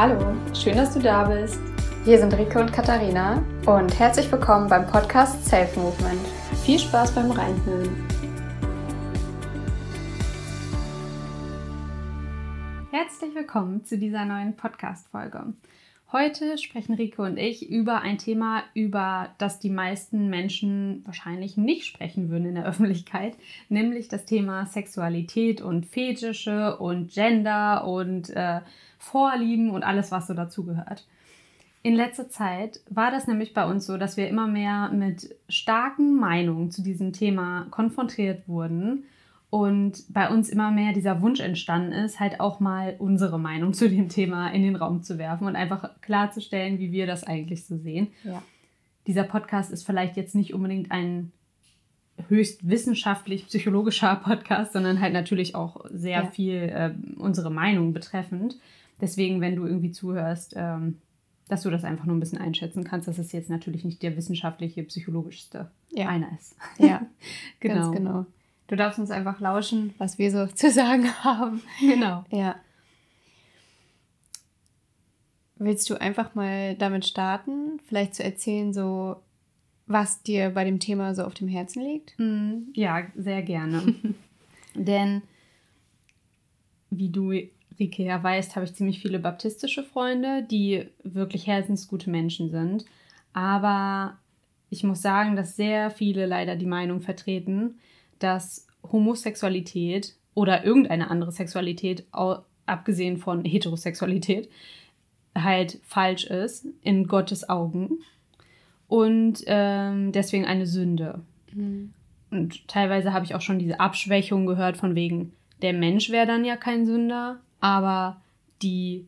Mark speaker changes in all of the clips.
Speaker 1: Hallo, schön, dass du da bist.
Speaker 2: Wir sind Rike und Katharina und herzlich willkommen beim Podcast Self Movement.
Speaker 1: Viel Spaß beim Reinhören.
Speaker 2: Herzlich willkommen zu dieser neuen Podcast-Folge. Heute sprechen Rike und ich über ein Thema, über das die meisten Menschen wahrscheinlich nicht sprechen würden in der Öffentlichkeit, nämlich das Thema Sexualität und Fetische und Gender und äh, Vorlieben und alles, was so dazugehört. In letzter Zeit war das nämlich bei uns so, dass wir immer mehr mit starken Meinungen zu diesem Thema konfrontiert wurden und bei uns immer mehr dieser Wunsch entstanden ist, halt auch mal unsere Meinung zu dem Thema in den Raum zu werfen und einfach klarzustellen, wie wir das eigentlich so sehen. Ja. Dieser Podcast ist vielleicht jetzt nicht unbedingt ein höchst wissenschaftlich psychologischer Podcast, sondern halt natürlich auch sehr ja. viel äh, unsere Meinung betreffend. Deswegen, wenn du irgendwie zuhörst, ähm, dass du das einfach nur ein bisschen einschätzen kannst, dass es jetzt natürlich nicht der wissenschaftliche, psychologischste ja. einer ist.
Speaker 1: Ja, genau. Ganz genau. Du darfst uns einfach lauschen, was wir so zu sagen haben.
Speaker 2: Genau.
Speaker 1: Ja. Willst du einfach mal damit starten, vielleicht zu erzählen, so was dir bei dem Thema so auf dem Herzen liegt?
Speaker 2: Mm, ja, sehr gerne. Denn wie du, Rike, ja weißt, habe ich ziemlich viele baptistische Freunde, die wirklich herzensgute Menschen sind. Aber ich muss sagen, dass sehr viele leider die Meinung vertreten, dass Homosexualität oder irgendeine andere Sexualität, abgesehen von Heterosexualität, halt falsch ist in Gottes Augen und ähm, deswegen eine Sünde. Mhm. Und teilweise habe ich auch schon diese Abschwächung gehört von wegen, der Mensch wäre dann ja kein Sünder, aber die,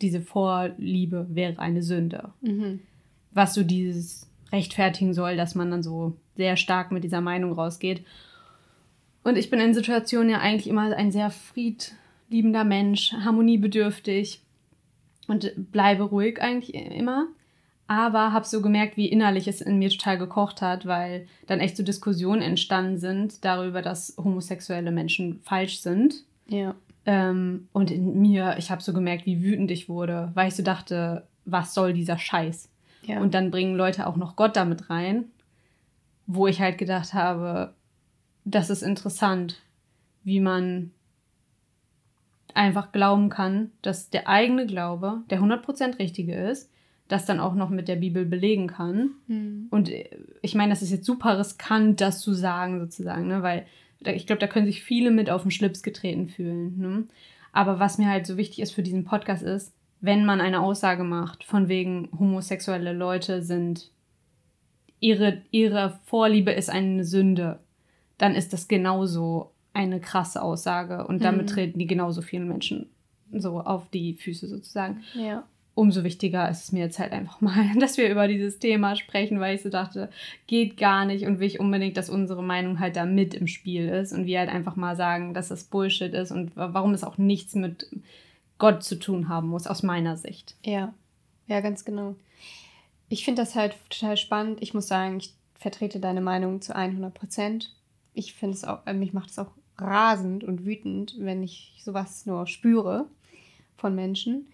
Speaker 2: diese Vorliebe wäre eine Sünde. Mhm. Was so dieses rechtfertigen soll, dass man dann so sehr stark mit dieser Meinung rausgeht. Und ich bin in Situationen ja eigentlich immer ein sehr friedliebender Mensch, harmoniebedürftig und bleibe ruhig eigentlich immer. Aber habe so gemerkt, wie innerlich es in mir total gekocht hat, weil dann echt so Diskussionen entstanden sind darüber, dass homosexuelle Menschen falsch sind.
Speaker 1: Ja.
Speaker 2: Ähm, und in mir, ich habe so gemerkt, wie wütend ich wurde, weil ich so dachte, was soll dieser Scheiß? Ja. Und dann bringen Leute auch noch Gott damit rein, wo ich halt gedacht habe, das ist interessant, wie man einfach glauben kann, dass der eigene Glaube der 100% richtige ist, das dann auch noch mit der Bibel belegen kann. Mhm. Und äh, ich meine, das ist jetzt super riskant, das zu sagen, sozusagen, ne? weil ich glaube, da können sich viele mit auf den Schlips getreten fühlen. Ne? Aber was mir halt so wichtig ist für diesen Podcast ist, wenn man eine Aussage macht, von wegen homosexuelle Leute sind, ihre, ihre Vorliebe ist eine Sünde, dann ist das genauso eine krasse Aussage und damit mhm. treten die genauso vielen Menschen so auf die Füße sozusagen.
Speaker 1: Ja.
Speaker 2: Umso wichtiger ist es mir jetzt halt einfach mal, dass wir über dieses Thema sprechen, weil ich so dachte, geht gar nicht und will ich unbedingt, dass unsere Meinung halt da mit im Spiel ist und wir halt einfach mal sagen, dass das Bullshit ist und warum es auch nichts mit Gott zu tun haben muss, aus meiner Sicht.
Speaker 1: Ja, ja, ganz genau. Ich finde das halt total spannend. Ich muss sagen, ich vertrete deine Meinung zu 100 Prozent ich finde es auch, äh, mich macht es auch rasend und wütend, wenn ich sowas nur spüre von Menschen.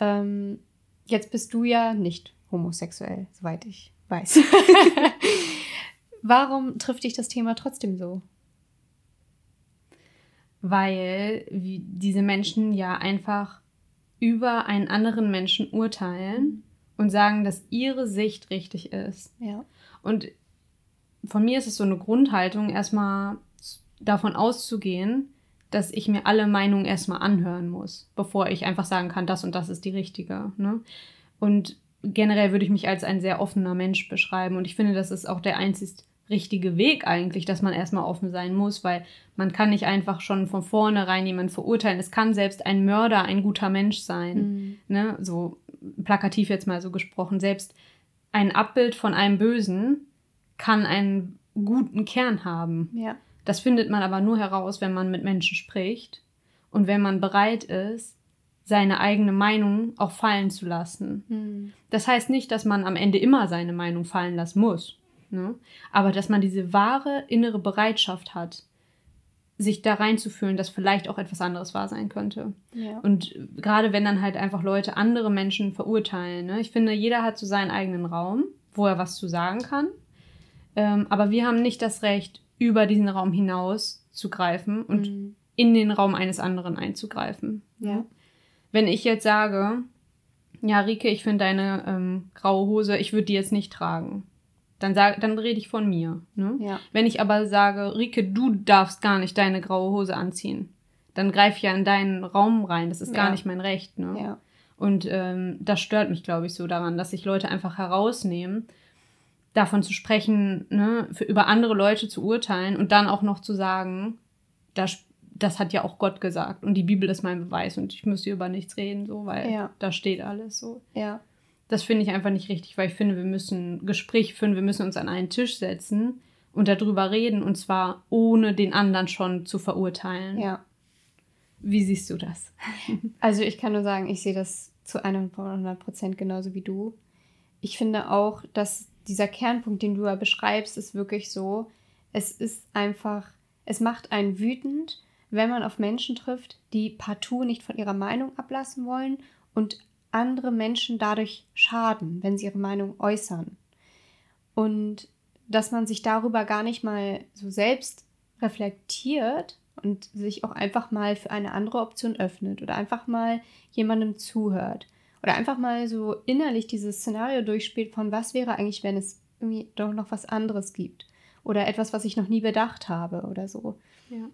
Speaker 1: Ähm, jetzt bist du ja nicht homosexuell, soweit ich weiß. Warum trifft dich das Thema trotzdem so?
Speaker 2: Weil diese Menschen ja einfach über einen anderen Menschen urteilen und sagen, dass ihre Sicht richtig ist.
Speaker 1: Ja.
Speaker 2: Und von mir ist es so eine Grundhaltung, erstmal davon auszugehen, dass ich mir alle Meinungen erstmal anhören muss, bevor ich einfach sagen kann, das und das ist die richtige. Ne? Und generell würde ich mich als ein sehr offener Mensch beschreiben. Und ich finde, das ist auch der einzig richtige Weg eigentlich, dass man erstmal offen sein muss, weil man kann nicht einfach schon von vornherein jemanden verurteilen. Es kann selbst ein Mörder ein guter Mensch sein. Mhm. Ne? So plakativ jetzt mal so gesprochen. Selbst ein Abbild von einem Bösen kann einen guten Kern haben.
Speaker 1: Ja.
Speaker 2: Das findet man aber nur heraus, wenn man mit Menschen spricht und wenn man bereit ist, seine eigene Meinung auch fallen zu lassen. Mhm. Das heißt nicht, dass man am Ende immer seine Meinung fallen lassen muss, ne? aber dass man diese wahre innere Bereitschaft hat, sich da reinzufühlen, dass vielleicht auch etwas anderes wahr sein könnte.
Speaker 1: Ja.
Speaker 2: Und gerade wenn dann halt einfach Leute andere Menschen verurteilen. Ne? Ich finde, jeder hat so seinen eigenen Raum, wo er was zu sagen kann. Ähm, aber wir haben nicht das Recht, über diesen Raum hinaus zu greifen und
Speaker 1: Mhm.
Speaker 2: in den Raum eines anderen einzugreifen.
Speaker 1: Ja.
Speaker 2: Wenn ich jetzt sage, ja, Rike, ich finde deine ähm, graue Hose, ich würde die jetzt nicht tragen, dann, sag, dann rede ich von mir. Ne?
Speaker 1: Ja.
Speaker 2: Wenn ich aber sage, Rike, du darfst gar nicht deine graue Hose anziehen, dann greif ich ja in deinen Raum rein. Das ist gar
Speaker 1: Ja.
Speaker 2: nicht mein Recht. Ne?
Speaker 1: Ja.
Speaker 2: Und ähm, das stört mich, glaube ich, so daran, dass sich Leute einfach herausnehmen, davon zu sprechen, ne, für, über andere Leute zu urteilen und dann auch noch zu sagen, das, das hat ja auch Gott gesagt und die Bibel ist mein Beweis und ich müsste über nichts reden, so, weil
Speaker 1: Ja.
Speaker 2: da steht alles so.
Speaker 1: Ja.
Speaker 2: Das finde ich einfach nicht richtig, weil ich finde, wir müssen Gespräch führen, wir müssen uns an einen Tisch setzen und darüber reden und zwar ohne den anderen schon zu verurteilen.
Speaker 1: Ja.
Speaker 2: Wie siehst du das?
Speaker 1: Also ich kann nur sagen, ich sehe das zu 100 Prozent genauso wie du. Ich finde auch, dass dieser Kernpunkt, den du ja beschreibst, ist wirklich so. Es ist einfach, es macht einen wütend, wenn man auf Menschen trifft, die partout nicht von ihrer Meinung ablassen wollen und andere Menschen dadurch schaden, wenn sie ihre Meinung äußern. Und dass man sich darüber gar nicht mal so selbst reflektiert und sich auch einfach mal für eine andere Option öffnet oder einfach mal jemandem zuhört oder einfach mal so innerlich dieses Szenario durchspielt von was wäre eigentlich, wenn es irgendwie doch noch was anderes gibt oder etwas, was ich noch nie bedacht habe oder so.
Speaker 2: Ja.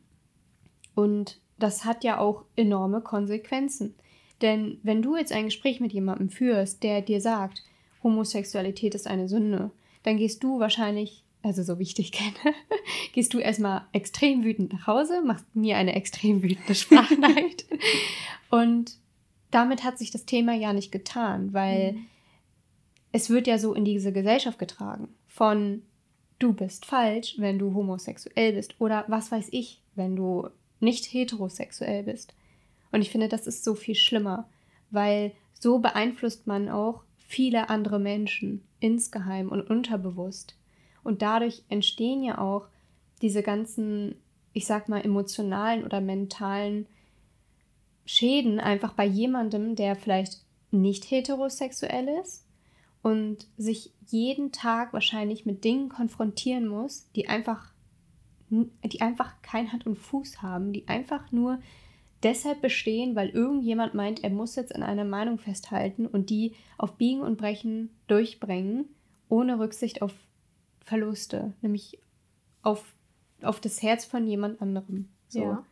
Speaker 1: Und das hat ja auch enorme Konsequenzen. Denn wenn du jetzt ein Gespräch mit jemandem führst, der dir sagt, Homosexualität ist eine Sünde, dann gehst du wahrscheinlich, also so wie ich dich kenne, gehst du erstmal extrem wütend nach Hause, machst mir eine extrem wütende Sprachnachricht. Und damit hat sich das Thema ja nicht getan, weil es wird ja so in diese Gesellschaft getragen von du bist falsch, wenn du homosexuell bist oder was weiß ich, wenn du nicht heterosexuell bist. Und ich finde, das ist so viel schlimmer, weil so beeinflusst man auch viele andere Menschen insgeheim und unterbewusst. Und dadurch entstehen ja auch diese ganzen, ich sag mal, emotionalen oder mentalen Schäden einfach bei jemandem, der vielleicht nicht heterosexuell ist und sich jeden Tag wahrscheinlich mit Dingen konfrontieren muss, die einfach, die einfach kein Hand und Fuß haben, die einfach nur deshalb bestehen, weil irgendjemand meint, er muss jetzt an einer Meinung festhalten und die auf Biegen und Brechen durchbringen, ohne Rücksicht auf Verluste, nämlich auf, auf das Herz von jemand anderem. So.
Speaker 2: Ja.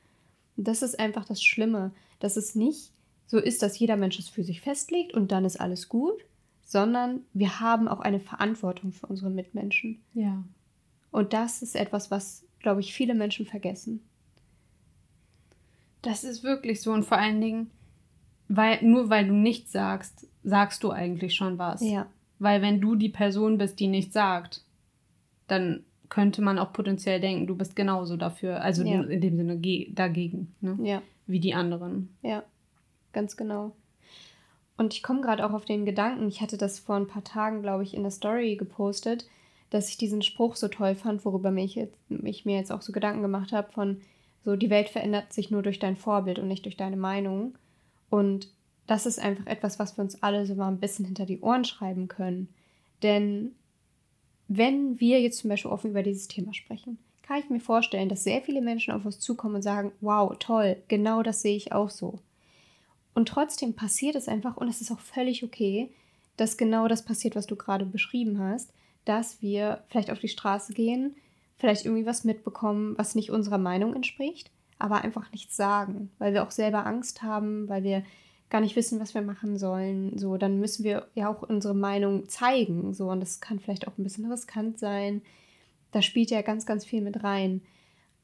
Speaker 1: Und das ist einfach das Schlimme, dass es nicht so ist, dass jeder Mensch es für sich festlegt und dann ist alles gut, sondern wir haben auch eine Verantwortung für unsere Mitmenschen.
Speaker 2: Ja.
Speaker 1: Und das ist etwas, was, glaube ich, viele Menschen vergessen.
Speaker 2: Das ist wirklich so und vor allen Dingen, weil nur weil du nichts sagst, sagst du eigentlich schon was.
Speaker 1: Ja.
Speaker 2: Weil wenn du die Person bist, die nichts sagt, dann könnte man auch potenziell denken, du bist genauso dafür, also
Speaker 1: Ja.
Speaker 2: in dem Sinne ge dagegen, ne?
Speaker 1: Ja.
Speaker 2: Wie die anderen.
Speaker 1: Ja, ganz genau. Und ich komme gerade auch auf den Gedanken, ich hatte das vor ein paar Tagen, glaube ich, in der Story gepostet, dass ich diesen Spruch so toll fand, worüber mich jetzt, ich mir jetzt auch so Gedanken gemacht habe, von so, die Welt verändert sich nur durch dein Vorbild und nicht durch deine Meinung. Und das ist einfach etwas, was wir uns alle so mal ein bisschen hinter die Ohren schreiben können. Denn wenn wir jetzt zum Beispiel offen über dieses Thema sprechen, kann ich mir vorstellen, dass sehr viele Menschen auf uns zukommen und sagen, wow, toll, genau das sehe ich auch so. Und trotzdem passiert es einfach, und es ist auch völlig okay, dass genau das passiert, was du gerade beschrieben hast, dass wir vielleicht auf die Straße gehen, vielleicht irgendwie was mitbekommen, was nicht unserer Meinung entspricht, aber einfach nichts sagen, weil wir auch selber Angst haben, weil wir gar nicht wissen, was wir machen sollen. So, dann müssen wir ja auch unsere Meinung zeigen. So, und das kann vielleicht auch ein bisschen riskant sein. Da spielt ja ganz, ganz viel mit rein.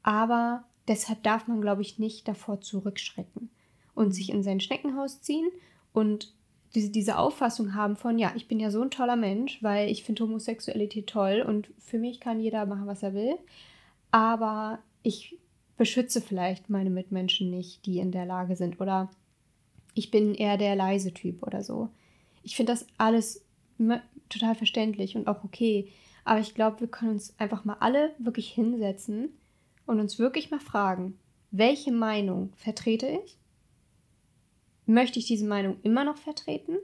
Speaker 1: Aber deshalb darf man, glaube ich, nicht davor zurückschrecken und sich in sein Schneckenhaus ziehen und diese, diese Auffassung haben von, ja, ich bin ja so ein toller Mensch, weil ich finde Homosexualität toll und für mich kann jeder machen, was er will. Aber ich beschütze vielleicht meine Mitmenschen nicht, die in der Lage sind. Oder ich bin eher der leise Typ oder so. Ich finde das alles total verständlich und auch okay. Aber ich glaube, wir können uns einfach mal alle wirklich hinsetzen und uns wirklich mal fragen, welche Meinung vertrete ich? Möchte ich diese Meinung immer noch vertreten?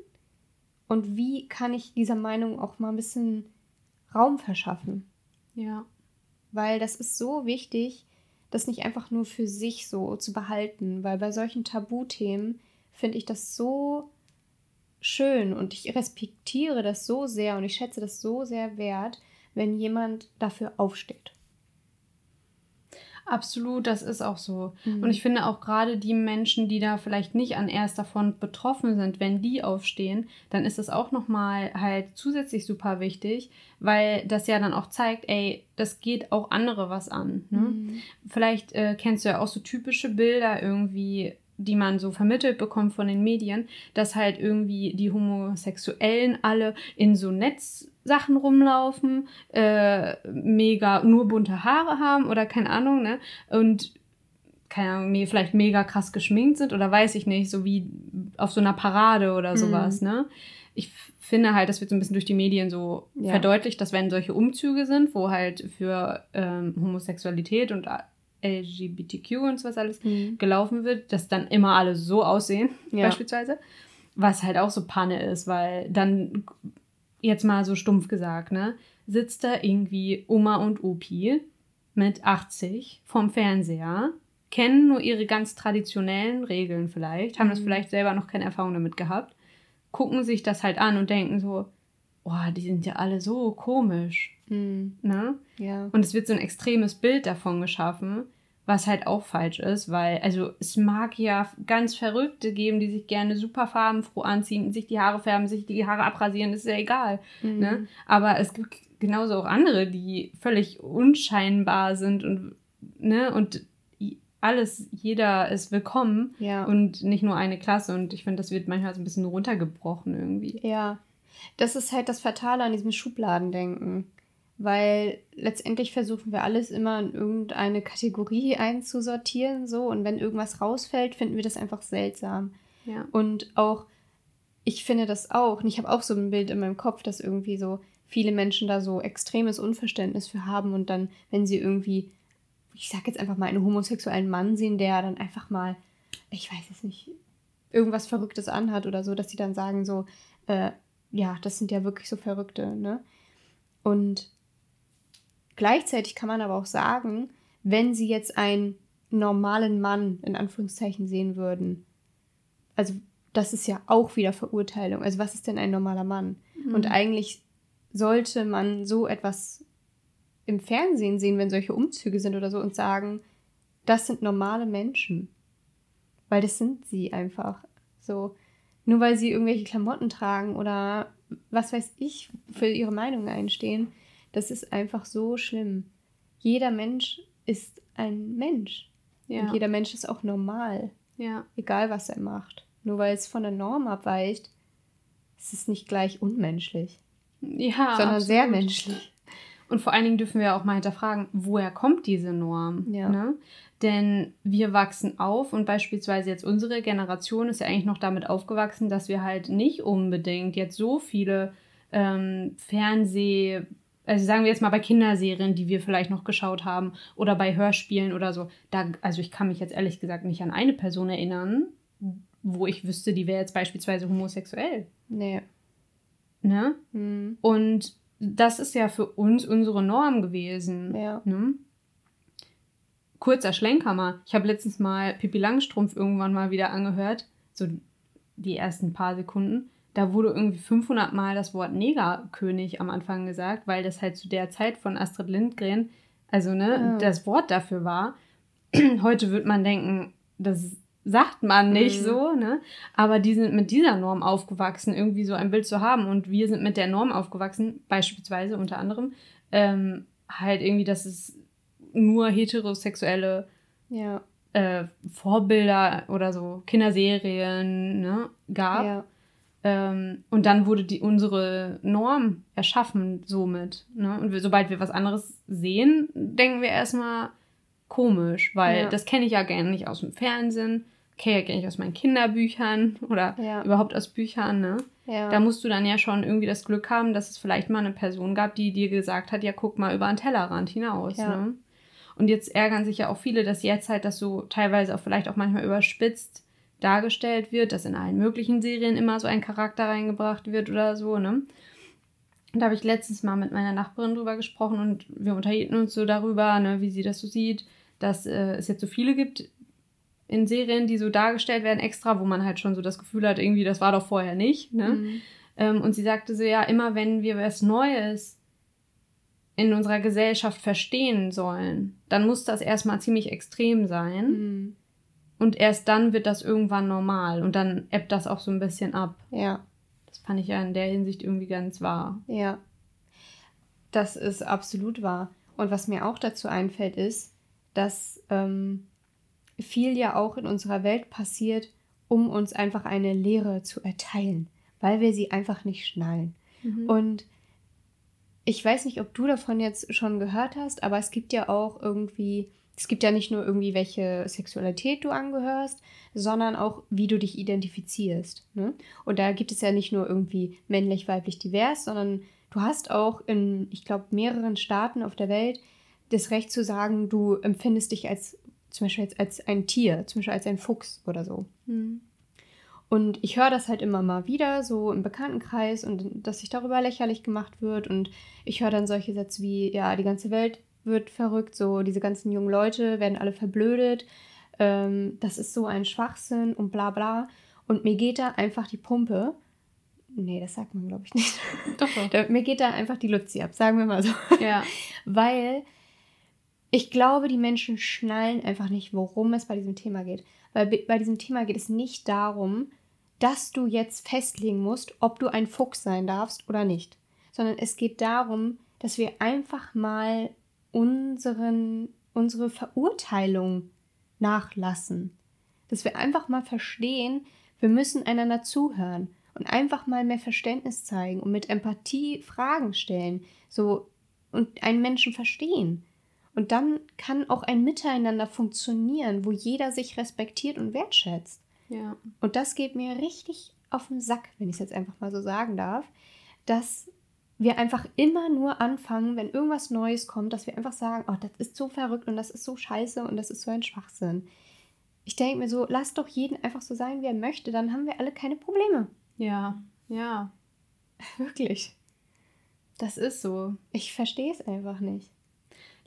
Speaker 1: Und wie kann ich dieser Meinung auch mal ein bisschen Raum verschaffen?
Speaker 2: Ja.
Speaker 1: Weil das ist so wichtig, das nicht einfach nur für sich so zu behalten, weil bei solchen Tabuthemen finde ich das so schön und ich respektiere das so sehr und ich schätze das so sehr wert, wenn jemand dafür aufsteht.
Speaker 2: Absolut, das ist auch so. Mhm. Und ich finde auch gerade die Menschen, die da vielleicht nicht an erst davon betroffen sind, wenn die aufstehen, dann ist das auch nochmal halt zusätzlich super wichtig, weil das ja dann auch zeigt, ey, das geht auch andere was an. Ne? Mhm. Vielleicht äh, kennst du ja auch so typische Bilder irgendwie die man so vermittelt bekommt von den Medien, dass halt irgendwie die Homosexuellen alle in so Netzsachen rumlaufen, äh, mega nur bunte Haare haben oder keine Ahnung, ne? Und keine Ahnung, vielleicht mega krass geschminkt sind oder weiß ich nicht, so wie auf so einer Parade oder sowas, mhm. ne? Ich finde halt, das wird so ein bisschen durch die Medien so ja. verdeutlicht, dass wenn solche Umzüge sind, wo halt für ähm, Homosexualität und LGBTQ und so was alles mhm. gelaufen wird, dass dann immer alle so aussehen, ja. beispielsweise. Was halt auch so Panne ist, weil dann, jetzt mal so stumpf gesagt, ne, sitzt da irgendwie Oma und Opi mit 80 vorm Fernseher, kennen nur ihre ganz traditionellen Regeln vielleicht, haben mhm. das vielleicht selber noch keine Erfahrung damit gehabt, gucken sich das halt an und denken so, oh, die sind ja alle so komisch. Mhm. Ne? Ja. Und es wird so ein extremes Bild davon geschaffen, was halt auch falsch ist, weil, also es mag ja ganz Verrückte geben, die sich gerne super farbenfroh anziehen, sich die Haare färben, sich die Haare abrasieren, ist ja egal. Mhm. Ne? Aber es gibt genauso auch andere, die völlig unscheinbar sind und, ne, und alles, jeder ist willkommen ja. und nicht nur eine Klasse. Und ich finde, das wird manchmal so ein bisschen runtergebrochen irgendwie.
Speaker 1: Ja. Das ist halt das Fatale an diesem Schubladendenken weil letztendlich versuchen wir alles immer in irgendeine Kategorie einzusortieren, so und wenn irgendwas rausfällt, finden wir das einfach seltsam. Ja. Und auch, ich finde das auch, und ich habe auch so ein Bild in meinem Kopf, dass irgendwie so viele Menschen da so extremes Unverständnis für haben und dann, wenn sie irgendwie, ich sag jetzt einfach mal, einen homosexuellen Mann sehen, der dann einfach mal, ich weiß es nicht, irgendwas Verrücktes anhat oder so, dass sie dann sagen so, äh, ja, das sind ja wirklich so Verrückte, ne? Und Gleichzeitig kann man aber auch sagen, wenn sie jetzt einen normalen Mann in Anführungszeichen sehen würden, also das ist ja auch wieder Verurteilung. Also was ist denn ein normaler Mann? Mhm. Und eigentlich sollte man so etwas im Fernsehen sehen, wenn solche Umzüge sind oder so und sagen, das sind normale Menschen. Weil das sind sie einfach. So, nur weil sie irgendwelche Klamotten tragen oder was weiß ich, für ihre Meinung einstehen, das ist einfach so schlimm. Jeder Mensch ist ein Mensch. Ja. Und jeder Mensch ist auch normal. Ja. Egal, was er macht. Nur weil es von der Norm abweicht, ist es nicht gleich unmenschlich. Ja. Sondern absolut.
Speaker 2: sehr menschlich. Und vor allen Dingen dürfen wir auch mal hinterfragen, woher kommt diese Norm? Ja. Ne? Denn wir wachsen auf und beispielsweise jetzt unsere Generation ist ja eigentlich noch damit aufgewachsen, dass wir halt nicht unbedingt jetzt so viele ähm, Fernseh- also sagen wir jetzt mal bei Kinderserien, die wir vielleicht noch geschaut haben oder bei Hörspielen oder so, da, also ich kann mich jetzt ehrlich gesagt nicht an eine Person erinnern, wo ich wüsste, die wäre jetzt beispielsweise homosexuell. Nee. Ne? Mhm. Und das ist ja für uns unsere Norm gewesen. Ja. Ne? Kurzer Schlenker mal. Ich habe letztens mal Pippi Langstrumpf irgendwann mal wieder angehört, so die ersten paar Sekunden da wurde irgendwie 500 Mal das Wort Negerkönig am Anfang gesagt, weil das halt zu der Zeit von Astrid Lindgren, also ne, ja. das Wort dafür war. Heute wird man denken, das sagt man nicht mhm. so, ne? Aber die sind mit dieser Norm aufgewachsen, irgendwie so ein Bild zu haben. Und wir sind mit der Norm aufgewachsen, beispielsweise unter anderem, ähm, halt irgendwie, dass es nur heterosexuelle ja. äh, Vorbilder oder so Kinderserien ne, gab. Ja. Ähm, und dann wurde die, unsere Norm erschaffen somit. Ne? Und wir, sobald wir was anderes sehen, denken wir erstmal komisch, weil ja. das kenne ich ja gerne nicht aus dem Fernsehen, kenne ich ja gerne nicht aus meinen Kinderbüchern oder ja. überhaupt aus Büchern. Ne? Ja. Da musst du dann ja schon irgendwie das Glück haben, dass es vielleicht mal eine Person gab, die dir gesagt hat, ja, guck mal über den Tellerrand hinaus. Ne? Und jetzt ärgern sich ja auch viele, dass jetzt halt das so teilweise auch vielleicht auch manchmal überspitzt dargestellt wird, dass in allen möglichen Serien immer so ein Charakter reingebracht wird oder so, ne? Und da habe ich letztens mal mit meiner Nachbarin drüber gesprochen und wir unterhielten uns so darüber, ne, wie sie das so sieht, dass äh, es jetzt so viele gibt in Serien, die so dargestellt werden extra, wo man halt schon so das Gefühl hat, irgendwie, das war doch vorher nicht. Ne? Mhm. Ähm, und sie sagte so, ja, immer wenn wir was Neues in unserer Gesellschaft verstehen sollen, dann muss das erstmal ziemlich extrem sein. Mhm. Und erst dann wird das irgendwann normal und dann ebbt das auch so ein bisschen ab. Ja. Das fand ich ja in der Hinsicht irgendwie ganz wahr.
Speaker 1: Ja. Das ist absolut wahr. Und was mir auch dazu einfällt, ist, dass ähm, viel ja auch in unserer Welt passiert, um uns einfach eine Lehre zu erteilen, weil wir sie einfach nicht schnallen. Mhm. Und ich weiß nicht, ob du davon jetzt schon gehört hast, aber es gibt ja auch irgendwie es gibt ja nicht nur irgendwie, welche Sexualität du angehörst, sondern auch, wie du dich identifizierst. Ne? Und da gibt es ja nicht nur irgendwie männlich, weiblich, divers, sondern du hast auch in, ich glaube, mehreren Staaten auf der Welt das Recht zu sagen, du empfindest dich als zum Beispiel als, als ein Tier, zum Beispiel als ein Fuchs oder so. Mhm. Und ich höre das halt immer mal wieder, so im Bekanntenkreis, und dass sich darüber lächerlich gemacht wird. Und ich höre dann solche Sätze wie, ja, die ganze Welt wird verrückt, so diese ganzen jungen Leute werden alle verblödet, ähm, das ist so ein Schwachsinn und bla bla. Und mir geht da einfach die Pumpe. Nee, das sagt man, glaube ich, nicht. Doch, doch. Mir geht da einfach die Luzi ab, sagen wir mal so. Ja. Weil ich glaube, die Menschen schnallen einfach nicht, worum es bei diesem Thema geht. Weil bei diesem Thema geht es nicht darum, dass du jetzt festlegen musst, ob du ein Fuchs sein darfst oder nicht. Sondern es geht darum, dass wir einfach mal unseren, unsere Verurteilung nachlassen. Dass wir einfach mal verstehen, wir müssen einander zuhören und einfach mal mehr Verständnis zeigen und mit Empathie Fragen stellen, so und einen Menschen verstehen. Und dann kann auch ein Miteinander funktionieren, wo jeder sich respektiert und wertschätzt. Ja. Und das geht mir richtig auf den Sack, wenn ich es jetzt einfach mal so sagen darf, dass wir einfach immer nur anfangen, wenn irgendwas Neues kommt, dass wir einfach sagen, oh, das ist so verrückt und das ist so scheiße und das ist so ein Schwachsinn. Ich denke mir so, lass doch jeden einfach so sein, wie er möchte, dann haben wir alle keine Probleme.
Speaker 2: Ja, ja.
Speaker 1: Wirklich. Das ist so. Ich verstehe es einfach nicht.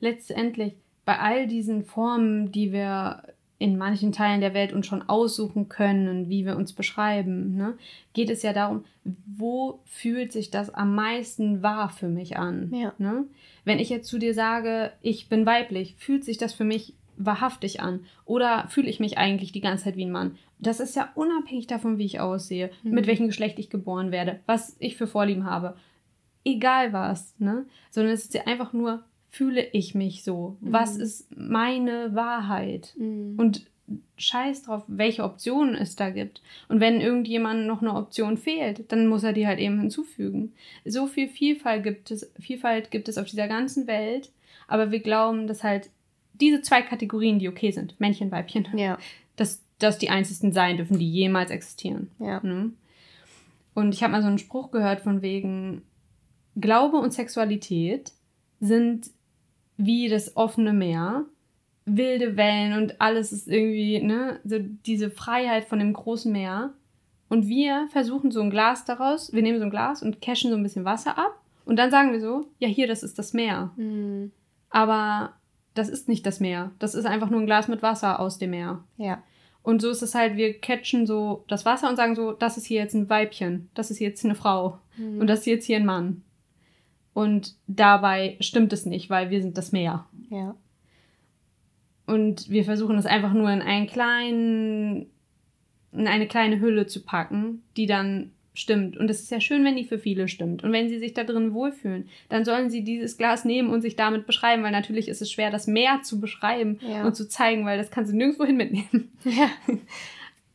Speaker 2: Letztendlich, bei all diesen Formen, die wir in manchen Teilen der Welt uns schon aussuchen können, wie wir uns beschreiben, ne, geht es ja darum, wo fühlt sich das am meisten wahr für mich an? Ja. Ne? Wenn ich jetzt zu dir sage, ich bin weiblich, fühlt sich das für mich wahrhaftig an? Oder fühle ich mich eigentlich die ganze Zeit wie ein Mann? Das ist ja unabhängig davon, wie ich aussehe, mhm. mit welchem Geschlecht ich geboren werde, was ich für Vorlieben habe. Egal was, ne? Sondern es ist ja einfach nur, fühle ich mich so? Mhm. Was ist meine Wahrheit? Mhm. Und scheiß drauf, welche Optionen es da gibt. Und wenn irgendjemand noch eine Option fehlt, dann muss er die halt eben hinzufügen. So viel Vielfalt gibt es, Vielfalt gibt es auf dieser ganzen Welt, aber wir glauben, dass halt diese zwei Kategorien, die okay sind, Männchen, Weibchen, ja. dass das die einzigen sein dürfen, die jemals existieren. Ja. Ne? Und ich habe mal so einen Spruch gehört von wegen Glaube und Sexualität sind wie das offene Meer, wilde Wellen und alles ist irgendwie, ne, so diese Freiheit von dem großen Meer. Und wir versuchen so ein Glas daraus, wir nehmen so ein Glas und cashen so ein bisschen Wasser ab und dann sagen wir so, ja, hier, das ist das Meer. Mhm. Aber das ist nicht das Meer. Das ist einfach nur ein Glas mit Wasser aus dem Meer. Ja. Und so ist es halt, wir catchen so das Wasser und sagen so, das ist hier jetzt ein Weibchen, das ist jetzt eine Frau mhm. und das ist jetzt hier ein Mann. Und dabei stimmt es nicht, weil wir sind das Meer. Ja. Und wir versuchen es einfach nur in einen kleinen, in eine kleine Hülle zu packen, die dann stimmt. Und es ist ja schön, wenn die für viele stimmt. Und wenn sie sich da drin wohlfühlen, dann sollen sie dieses Glas nehmen und sich damit beschreiben, weil natürlich ist es schwer, das Meer zu beschreiben ja. und zu zeigen, weil das kannst du nirgendwo hin mitnehmen. Ja.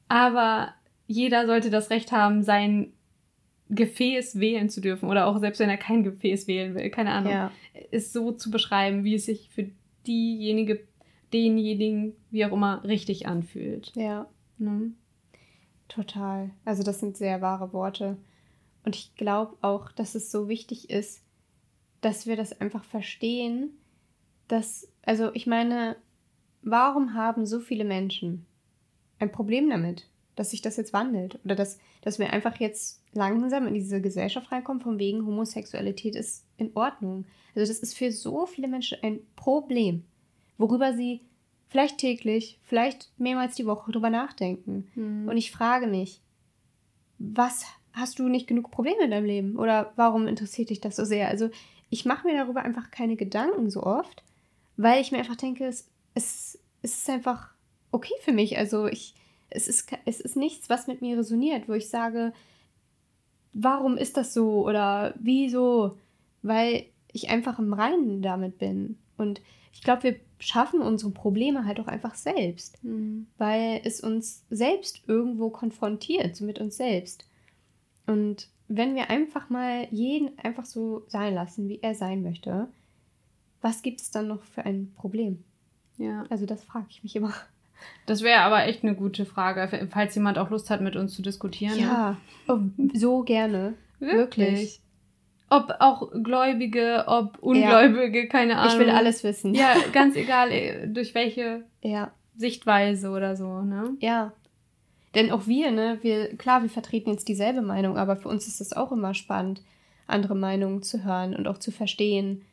Speaker 2: Aber jeder sollte das Recht haben, sein Gefäß wählen zu dürfen oder auch selbst wenn er kein Gefäß wählen will, keine Ahnung, ja. ist so zu beschreiben, wie es sich für diejenige, denjenigen, wie auch immer, richtig anfühlt. Ja.
Speaker 1: Ne? Total. Also das sind sehr wahre Worte. Und ich glaube auch, dass es so wichtig ist, dass wir das einfach verstehen, dass Also ich meine, warum haben so viele Menschen ein Problem damit, dass sich das jetzt wandelt? Oder dass, dass wir einfach jetzt langsam in diese Gesellschaft reinkommen, von wegen Homosexualität ist in Ordnung. Also das ist für so viele Menschen ein Problem, worüber sie vielleicht täglich, vielleicht mehrmals die Woche drüber nachdenken.
Speaker 2: Mhm.
Speaker 1: Und ich frage mich, was hast du nicht genug Probleme in deinem Leben? Oder warum interessiert dich das so sehr? Also ich mache mir darüber einfach keine Gedanken so oft, weil ich mir einfach denke, es, es, es ist einfach okay für mich. Also ich, es ist, es ist nichts, was mit mir resoniert, wo ich sage, warum ist das so oder wieso? Weil ich einfach im Reinen damit bin. Und ich glaube, wir schaffen unsere Probleme halt auch einfach selbst,
Speaker 2: Mhm.
Speaker 1: weil es uns selbst irgendwo konfrontiert, so mit uns selbst. Und wenn wir einfach mal jeden einfach so sein lassen, wie er sein möchte, was gibt es dann noch für ein Problem?
Speaker 2: Ja.
Speaker 1: Also das frage ich mich immer.
Speaker 2: Das wäre aber echt eine gute Frage, falls jemand auch Lust hat, mit uns zu diskutieren.
Speaker 1: Ja, oh, so gerne. Wirklich.
Speaker 2: Ob auch Gläubige, ob Ungläubige, keine Ahnung.
Speaker 1: Ich will alles wissen.
Speaker 2: Ja, ganz egal, äh, durch welche
Speaker 1: Ja,
Speaker 2: Sichtweise oder so, ne?
Speaker 1: ja. Denn auch wir, ne, wir, klar, wir vertreten jetzt dieselbe Meinung, aber für uns ist es auch immer spannend, andere Meinungen zu hören und auch zu verstehen,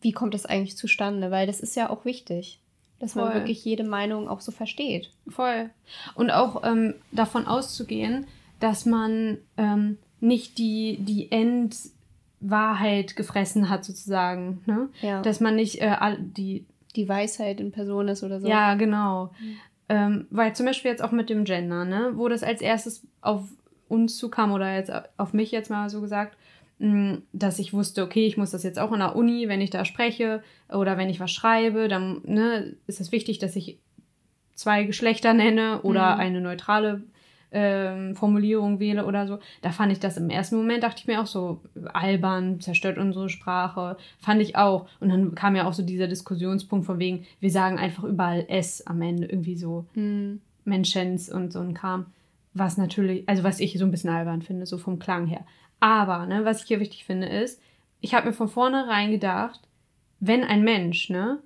Speaker 1: wie kommt das eigentlich zustande, weil das ist ja auch wichtig, dass man
Speaker 2: Voll.
Speaker 1: wirklich jede Meinung auch so versteht.
Speaker 2: Voll. Und auch ähm, davon auszugehen, dass man ähm, nicht die, die Endwahrheit gefressen hat, sozusagen. Ne?
Speaker 1: Ja.
Speaker 2: Dass man nicht äh, die.
Speaker 1: die Weisheit in Person ist oder so.
Speaker 2: Ja, genau. Ähm, weil zum Beispiel jetzt auch mit dem Gender, ne? wo das als erstes auf uns zukam oder jetzt auf mich jetzt mal so gesagt, dass ich wusste, okay, ich muss das jetzt auch in der Uni, wenn ich da spreche oder wenn ich was schreibe, dann ne, ist es wichtig, dass ich zwei Geschlechter nenne oder
Speaker 1: Mhm.
Speaker 2: eine neutrale ähm, Formulierung wähle oder so. Da fand ich das im ersten Moment, dachte ich mir auch so, albern, zerstört unsere Sprache. Fand ich auch. Und dann kam ja auch so dieser Diskussionspunkt von wegen, wir sagen einfach überall S am Ende, irgendwie so
Speaker 1: Hm.
Speaker 2: Menschens und so ein Kram. Was natürlich, also was ich so ein bisschen albern finde, so vom Klang her. Aber, ne, was ich hier wichtig finde, ist, ich habe mir von vornherein gedacht, wenn ein Mensch, ne,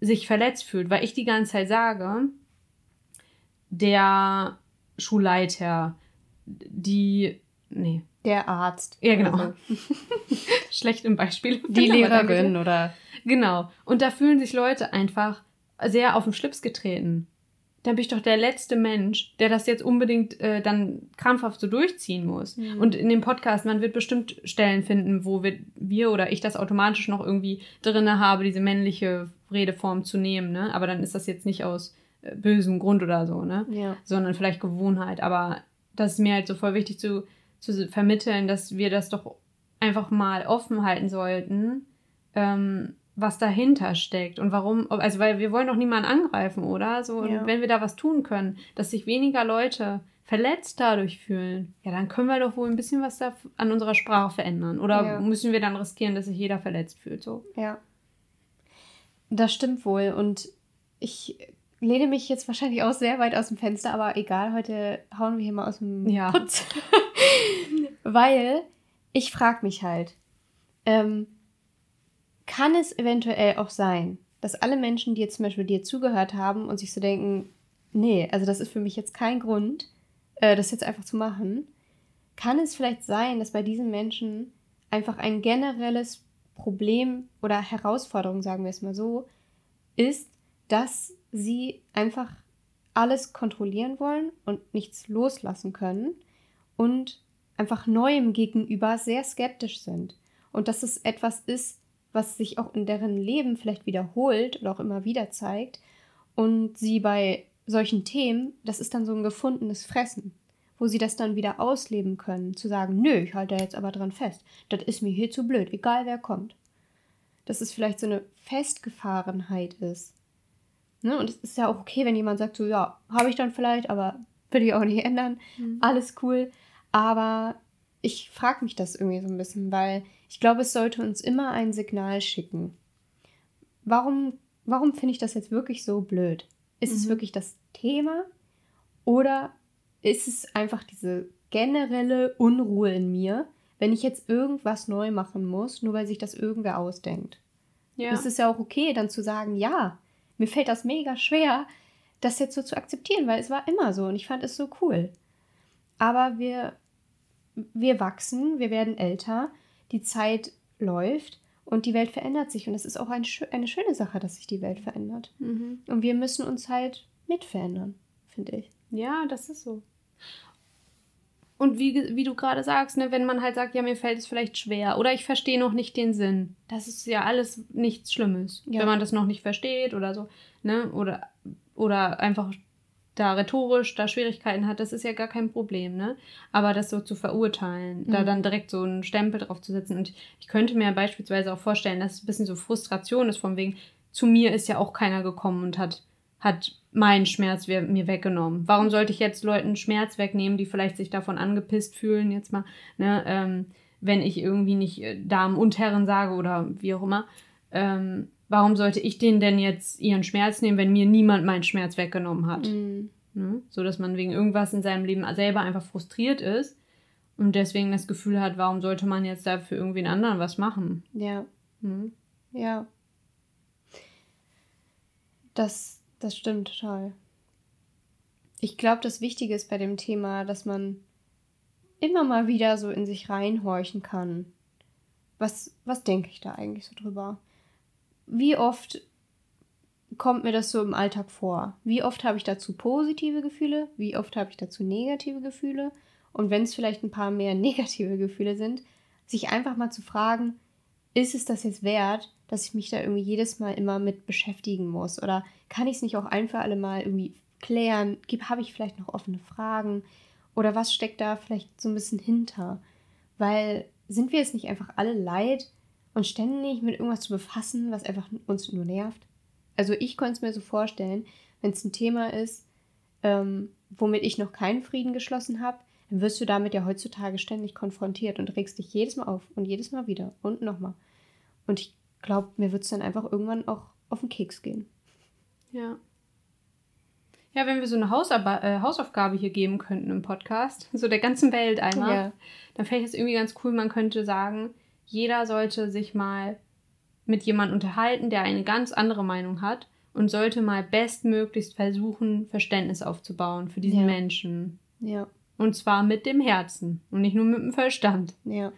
Speaker 2: sich verletzt fühlt, weil ich die ganze Zeit sage, der Schulleiter, die, nee,
Speaker 1: Der Arzt.
Speaker 2: Ja, genau.
Speaker 1: oder so.
Speaker 2: schlecht im Beispiel.
Speaker 1: Die. Lehrerin oder.
Speaker 2: Genau. Und da fühlen sich Leute einfach sehr auf den Schlips getreten. Da bin ich doch der letzte Mensch, der das jetzt unbedingt äh, dann krampfhaft so durchziehen muss.
Speaker 1: Mhm.
Speaker 2: Und in dem Podcast, man wird bestimmt Stellen finden, wo wir, wir oder ich das automatisch noch irgendwie drinne habe, diese männliche Redeform zu nehmen. Ne? Aber dann ist das jetzt nicht aus äh, bösem Grund oder so, ne?
Speaker 1: Ja.
Speaker 2: sondern vielleicht Gewohnheit. Aber das ist mir halt so voll wichtig zu, zu vermitteln, dass wir das doch einfach mal offen halten sollten, ähm, was dahinter steckt und warum, also weil wir wollen doch niemanden angreifen, oder? So,
Speaker 1: Ja.
Speaker 2: und wenn wir da was tun können, dass sich weniger Leute verletzt dadurch fühlen, ja, dann können wir doch wohl ein bisschen was da an unserer Sprache verändern. Oder
Speaker 1: Ja.
Speaker 2: müssen wir dann riskieren, dass sich jeder verletzt fühlt? So.
Speaker 1: Ja. Das stimmt wohl. Und ich lehne mich jetzt wahrscheinlich auch sehr weit aus dem Fenster, aber egal, heute hauen wir hier mal aus dem
Speaker 2: Ja.
Speaker 1: Putz. Weil ich frage mich halt, ähm, kann es eventuell auch sein, dass alle Menschen, die jetzt zum Beispiel dir zugehört haben und sich so denken, nee, also das ist für mich jetzt kein Grund, äh, das jetzt einfach zu machen, kann es vielleicht sein, dass bei diesen Menschen einfach ein generelles Problem oder Herausforderung, sagen wir es mal so, ist, dass sie einfach alles kontrollieren wollen und nichts loslassen können und einfach Neuem gegenüber sehr skeptisch sind. Und dass es etwas ist, was sich auch in deren Leben vielleicht wiederholt oder auch immer wieder zeigt. Und sie bei solchen Themen, das ist dann so ein gefundenes Fressen, wo sie das dann wieder ausleben können, zu sagen, nö, ich halte da jetzt aber dran fest. Das ist mir hier zu blöd, egal wer kommt. Dass es vielleicht so eine Festgefahrenheit ist. Ne? Und es ist ja auch okay, wenn jemand sagt, so, ja, habe ich dann vielleicht, aber will ich auch nicht ändern. Alles cool. Aber ich frage mich das irgendwie so ein bisschen, weil ich glaube, es sollte uns immer ein Signal schicken. Warum, warum finde ich das jetzt wirklich so blöd? Ist es
Speaker 2: Mhm.
Speaker 1: wirklich das Thema oder ist es einfach diese generelle Unruhe in mir, wenn ich jetzt irgendwas neu machen muss, nur weil sich das irgendwer ausdenkt? Ja. Das ist ja auch okay, dann zu sagen, ja, mir fällt das mega schwer, das jetzt so zu akzeptieren, weil es war immer so und ich fand es so cool. Aber wir, wir wachsen, wir werden älter, die Zeit läuft und die Welt verändert sich. Und es ist auch ein, eine schöne Sache, dass sich die Welt verändert. Mhm. Und wir müssen uns halt mit verändern, finde ich.
Speaker 2: Ja, das ist so. Und wie, wie du gerade sagst, ne, wenn man halt sagt, ja, mir fällt es vielleicht schwer oder ich verstehe noch nicht den Sinn, das ist ja alles nichts Schlimmes. Ja. Wenn man das noch nicht versteht oder so, ne? Oder, oder einfach da rhetorisch da Schwierigkeiten hat, das ist ja gar kein Problem, ne? Aber das so zu verurteilen, mhm. da dann direkt so einen Stempel drauf zu setzen. Und ich könnte mir beispielsweise auch vorstellen, dass es ein bisschen so Frustration ist, von wegen, zu mir ist ja auch keiner gekommen und hat, hat meinen Schmerz mir weggenommen. Warum sollte ich jetzt Leuten Schmerz wegnehmen, die vielleicht sich davon angepisst fühlen, jetzt mal, ne, ähm, wenn ich irgendwie nicht äh, Damen und Herren sage oder wie auch immer. Ähm, warum sollte ich denen denn jetzt ihren Schmerz nehmen, wenn mir niemand meinen Schmerz weggenommen hat? Mhm. Ne? So dass man wegen irgendwas in seinem Leben selber einfach frustriert ist und deswegen das Gefühl hat, warum sollte man jetzt da für irgendwen anderen was machen?
Speaker 1: Ja. Mhm. Ja. Das, das stimmt total. Ich glaube, das Wichtige ist bei dem Thema, dass man immer mal wieder so in sich reinhorchen kann. Was, was denke ich da eigentlich so drüber? Wie oft kommt mir das so im Alltag vor? Wie oft habe ich dazu positive Gefühle? Wie oft habe ich dazu negative Gefühle? Und wenn es vielleicht ein paar mehr negative Gefühle sind, sich einfach mal zu fragen, ist es das jetzt wert, dass ich mich da irgendwie jedes Mal immer mit beschäftigen muss? Oder kann ich es nicht auch ein für alle Mal irgendwie klären? Habe ich vielleicht noch offene Fragen? Oder was steckt da vielleicht so ein bisschen hinter? Weil sind wir es nicht einfach alle leid, und ständig mit irgendwas zu befassen, was einfach uns nur nervt. Also ich konnte es mir so vorstellen, wenn es ein Thema ist, ähm, womit ich noch keinen Frieden geschlossen habe, dann wirst du damit ja heutzutage ständig konfrontiert und regst dich jedes Mal auf und jedes Mal wieder und nochmal. Und ich glaube, mir wird es dann einfach irgendwann auch auf den Keks gehen.
Speaker 2: Ja. Ja, wenn wir so eine Hausarbe äh, Hausaufgabe hier geben könnten im Podcast, so der ganzen Welt einmal, ja. dann fände ich das irgendwie ganz cool. Man könnte sagen, jeder sollte sich mal mit jemandem unterhalten, der eine ganz andere Meinung hat und sollte mal bestmöglichst versuchen, Verständnis aufzubauen für diesen ja. Menschen. Ja. Und zwar mit dem Herzen und nicht nur mit dem Verstand. Ja.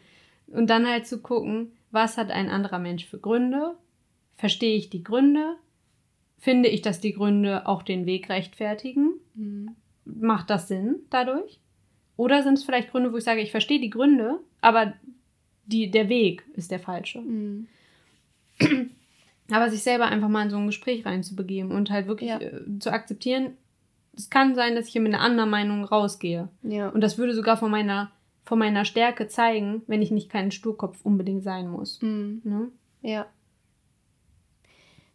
Speaker 2: Und dann halt zu gucken, was hat ein anderer Mensch für Gründe? Verstehe ich die Gründe? Finde ich, dass die Gründe auch den Weg rechtfertigen? Mhm. Macht das Sinn dadurch? Oder sind es vielleicht Gründe, wo ich sage, ich verstehe die Gründe, aber die, der Weg ist der falsche. Mhm. Aber sich selber einfach mal in so ein Gespräch reinzubegeben und halt wirklich ja. äh, zu akzeptieren, es kann sein, dass ich hier mit einer anderen Meinung rausgehe. Ja. Und das würde sogar von meiner, von meiner Stärke zeigen, wenn ich nicht kein Sturkopf unbedingt sein muss. Mhm. Ne?
Speaker 1: Ja.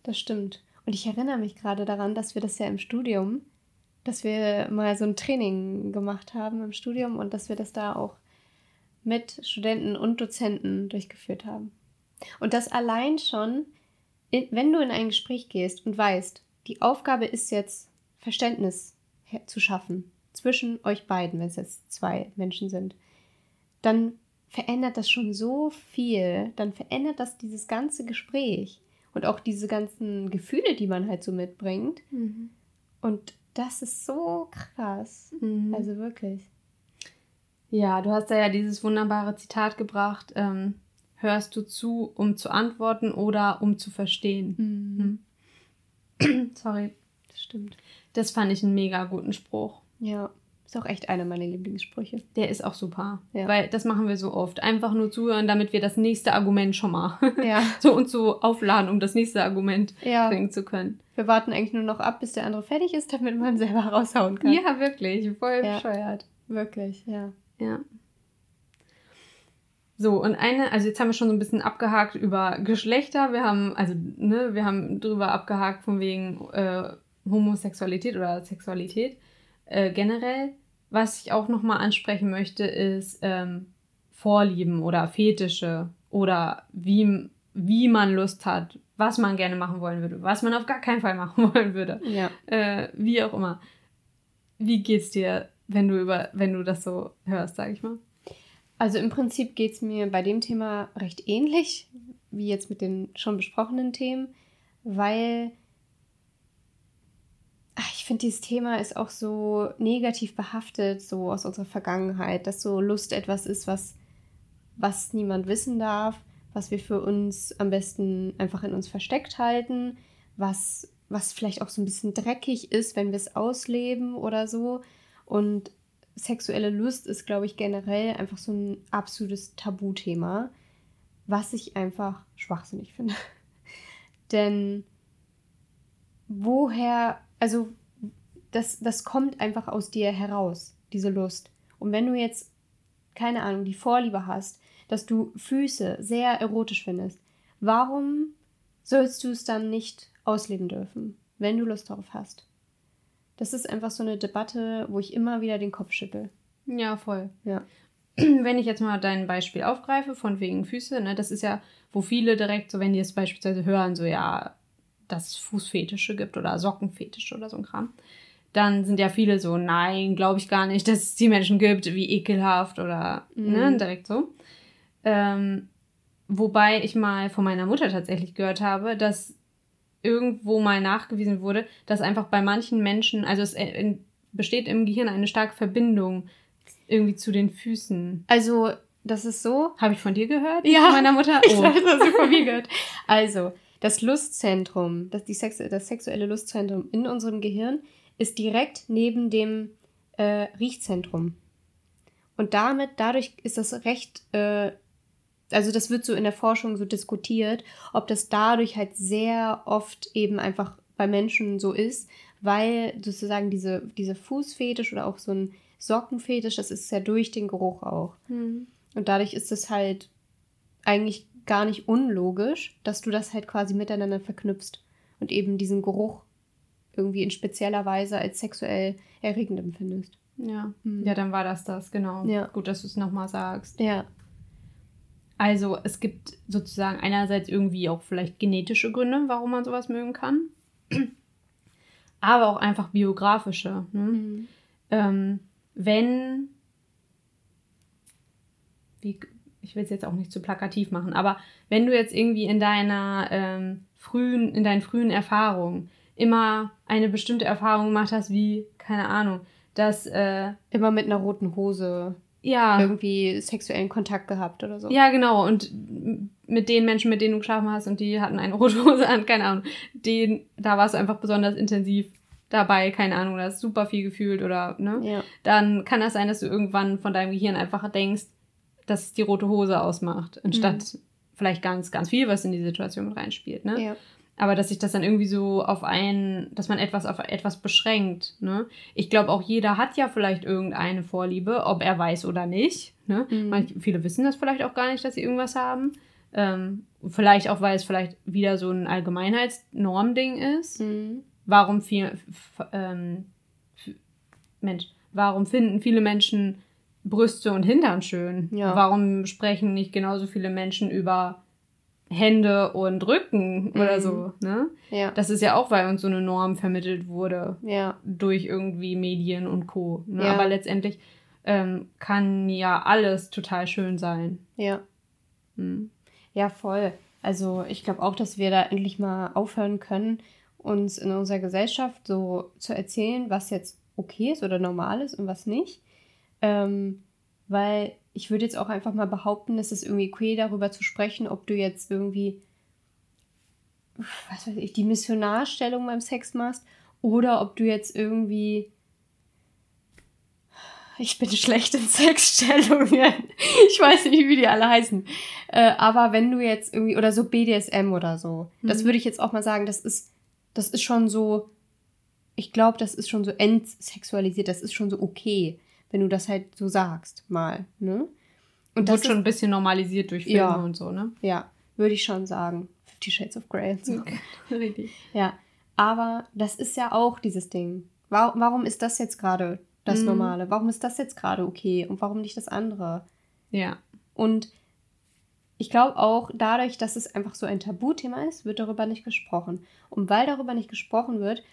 Speaker 1: Das stimmt. Und ich erinnere mich gerade daran, dass wir das ja im Studium, dass wir mal so ein Training gemacht haben im Studium und dass wir das da auch mit Studenten und Dozenten durchgeführt haben. Und das allein schon, wenn du in ein Gespräch gehst und weißt, die Aufgabe ist jetzt Verständnis zu schaffen zwischen euch beiden, wenn es jetzt zwei Menschen sind, dann verändert das schon so viel, dann verändert das dieses ganze Gespräch und auch diese ganzen Gefühle, die man halt so mitbringt. Mhm. Und das ist so krass. Mhm. Also wirklich.
Speaker 2: Ja, du hast da ja dieses wunderbare Zitat gebracht. Ähm, hörst du zu, um zu antworten oder um zu verstehen? Mhm. Hm. Sorry.
Speaker 1: Das stimmt.
Speaker 2: Das fand ich einen mega guten Spruch.
Speaker 1: Ja. Ist auch echt einer meiner Lieblingssprüche.
Speaker 2: Der ist auch super. Ja. Weil das machen wir so oft. Einfach nur zuhören, damit wir das nächste Argument schon mal ja. so uns so aufladen, um das nächste Argument ja. bringen zu können.
Speaker 1: Wir warten eigentlich nur noch ab, bis der andere fertig ist, damit man selber raushauen kann.
Speaker 2: Ja, wirklich. Voll bescheuert.
Speaker 1: Wirklich, ja. Ja.
Speaker 2: So, und eine, also jetzt haben wir schon so ein bisschen abgehakt über Geschlechter. Wir haben, also, ne, wir haben drüber abgehakt von wegen äh, Homosexualität oder Sexualität äh, generell. Was ich auch nochmal ansprechen möchte, ist ähm, Vorlieben oder Fetische oder wie, wie man Lust hat, was man gerne machen wollen würde, was man auf gar keinen Fall machen wollen würde. Ja. Äh, wie auch immer. Wie geht's dir wenn du über, wenn du das so hörst, sag ich mal?
Speaker 1: Also im Prinzip geht es mir bei dem Thema recht ähnlich wie jetzt mit den schon besprochenen Themen, weil ach, ich finde, dieses Thema ist auch so negativ behaftet, so aus unserer Vergangenheit, dass so Lust etwas ist, was, was niemand wissen darf, was wir für uns am besten einfach in uns versteckt halten, was, was vielleicht auch so ein bisschen dreckig ist, wenn wir es ausleben oder so. Und sexuelle Lust ist, glaube ich, generell einfach so ein absolutes Tabuthema, was ich einfach schwachsinnig finde. Denn woher, also das, das kommt einfach aus dir heraus, diese Lust. Und wenn du jetzt, keine Ahnung, die Vorliebe hast, dass du Füße sehr erotisch findest, warum sollst du es dann nicht ausleben dürfen, wenn du Lust darauf hast? Das ist einfach so eine Debatte, wo ich immer wieder den Kopf schüttel.
Speaker 2: Ja, voll.
Speaker 1: Ja.
Speaker 2: Wenn ich jetzt mal dein Beispiel aufgreife, von wegen Füße, ne, das ist ja, wo viele direkt, so wenn die es beispielsweise hören, so ja, dass es Fußfetische gibt oder Sockenfetische oder so ein Kram, dann sind ja viele so, nein, glaube ich gar nicht, dass es die Menschen gibt, wie ekelhaft oder
Speaker 1: Mhm.
Speaker 2: ne, direkt so. Ähm, wobei ich mal von meiner Mutter tatsächlich gehört habe, dass irgendwo mal nachgewiesen wurde, dass einfach bei manchen Menschen, also es äh, besteht im Gehirn eine starke Verbindung irgendwie zu den Füßen.
Speaker 1: Also, das ist so.
Speaker 2: Habe ich von dir gehört?
Speaker 1: Ja.
Speaker 2: Von meiner Mutter?
Speaker 1: Ich
Speaker 2: Oh.
Speaker 1: weiß, was du von mir gehört. Also, das Lustzentrum, das, die Sex, das sexuelle Lustzentrum in unserem Gehirn ist direkt neben dem äh, Riechzentrum. Und damit, dadurch ist das recht, äh, also das wird so in der Forschung so diskutiert, ob das dadurch halt sehr oft eben einfach bei Menschen so ist, weil sozusagen diese, diese Fußfetisch oder auch so ein Sockenfetisch, das ist ja durch den Geruch auch.
Speaker 2: Hm.
Speaker 1: Und dadurch ist es halt eigentlich gar nicht unlogisch, dass du das halt quasi miteinander verknüpfst und eben diesen Geruch irgendwie in spezieller Weise als sexuell erregend empfindest.
Speaker 2: Ja.
Speaker 1: Mhm.
Speaker 2: ja, dann war das das, genau.
Speaker 1: Ja.
Speaker 2: Gut, dass du es nochmal sagst.
Speaker 1: Ja.
Speaker 2: Also es gibt sozusagen einerseits irgendwie auch vielleicht genetische Gründe, warum man sowas mögen kann. Aber auch einfach biografische. Ne?
Speaker 1: Mhm.
Speaker 2: Ähm, wenn, wie, ich will es jetzt auch nicht zu plakativ machen, aber wenn du jetzt irgendwie in deiner ähm, frühen, in deinen frühen Erfahrungen immer eine bestimmte Erfahrung gemacht hast, wie, keine Ahnung, dass, äh,
Speaker 1: Immer mit einer roten Hose
Speaker 2: ja,
Speaker 1: irgendwie sexuellen Kontakt gehabt oder so.
Speaker 2: Ja, genau. Und mit den Menschen, mit denen du geschlafen hast und die hatten eine rote Hose an, keine Ahnung, den, da warst du einfach besonders intensiv dabei, keine Ahnung, da hast super viel gefühlt oder, ne?
Speaker 1: Ja.
Speaker 2: Dann kann das sein, dass du irgendwann von deinem Gehirn einfach denkst, dass es die rote Hose ausmacht, anstatt vielleicht ganz, ganz viel, was in die Situation mit reinspielt, ne?
Speaker 1: ja.
Speaker 2: Aber dass sich das dann irgendwie so auf ein, dass man etwas auf etwas beschränkt. Ne? Ich glaube, auch jeder hat ja vielleicht irgendeine Vorliebe, ob er weiß oder nicht. Ne?
Speaker 1: Mhm.
Speaker 2: Manch, viele wissen das vielleicht auch gar nicht, dass sie irgendwas haben. Ähm, vielleicht auch, weil es vielleicht wieder so ein Allgemeinheitsnormding ist.
Speaker 1: Mhm.
Speaker 2: Warum viel, ähm, Mensch, warum finden viele Menschen Brüste und Hintern schön?
Speaker 1: Ja.
Speaker 2: Warum sprechen nicht genauso viele Menschen über Hände und Rücken oder
Speaker 1: Mhm.
Speaker 2: so, ne?
Speaker 1: Ja.
Speaker 2: Das ist ja auch, weil uns so eine Norm vermittelt wurde
Speaker 1: Ja.
Speaker 2: durch irgendwie Medien und Co. Ne?
Speaker 1: Ja.
Speaker 2: Aber letztendlich ähm, kann ja alles total schön sein.
Speaker 1: Ja.
Speaker 2: Hm.
Speaker 1: Ja, voll. Also ich glaube auch, dass wir da endlich mal aufhören können, uns in unserer Gesellschaft so zu erzählen, was jetzt okay ist oder normal ist und was nicht. Ähm, weil ich würde jetzt auch einfach mal behaupten, es ist irgendwie okay, darüber zu sprechen, ob du jetzt irgendwie, was weiß ich, die Missionarstellung beim Sex machst oder ob du jetzt irgendwie ich bin schlecht in Sexstellungen. Ich weiß nicht, wie die alle heißen. Äh, aber wenn du jetzt irgendwie, oder so BDSM oder so, das
Speaker 2: Mhm.
Speaker 1: würde ich jetzt auch mal sagen, das ist, das ist schon so, ich glaube, das ist schon so entsexualisiert, das ist schon so okay, wenn du das halt so sagst, mal, ne?
Speaker 2: Und
Speaker 1: das
Speaker 2: wird schon ein bisschen normalisiert durch Filme
Speaker 1: Ja.
Speaker 2: und so, ne?
Speaker 1: Ja, würde ich schon sagen. Fifty Shades of Grey und so.
Speaker 2: Richtig.
Speaker 1: Ja, aber das ist ja auch dieses Ding. Warum, warum ist das jetzt gerade das
Speaker 2: Mhm.
Speaker 1: Normale? Warum ist das jetzt gerade okay und warum nicht das andere?
Speaker 2: Ja.
Speaker 1: Und ich glaube auch, dadurch, dass es einfach so ein Tabuthema ist, wird darüber nicht gesprochen. Und weil darüber nicht gesprochen wird,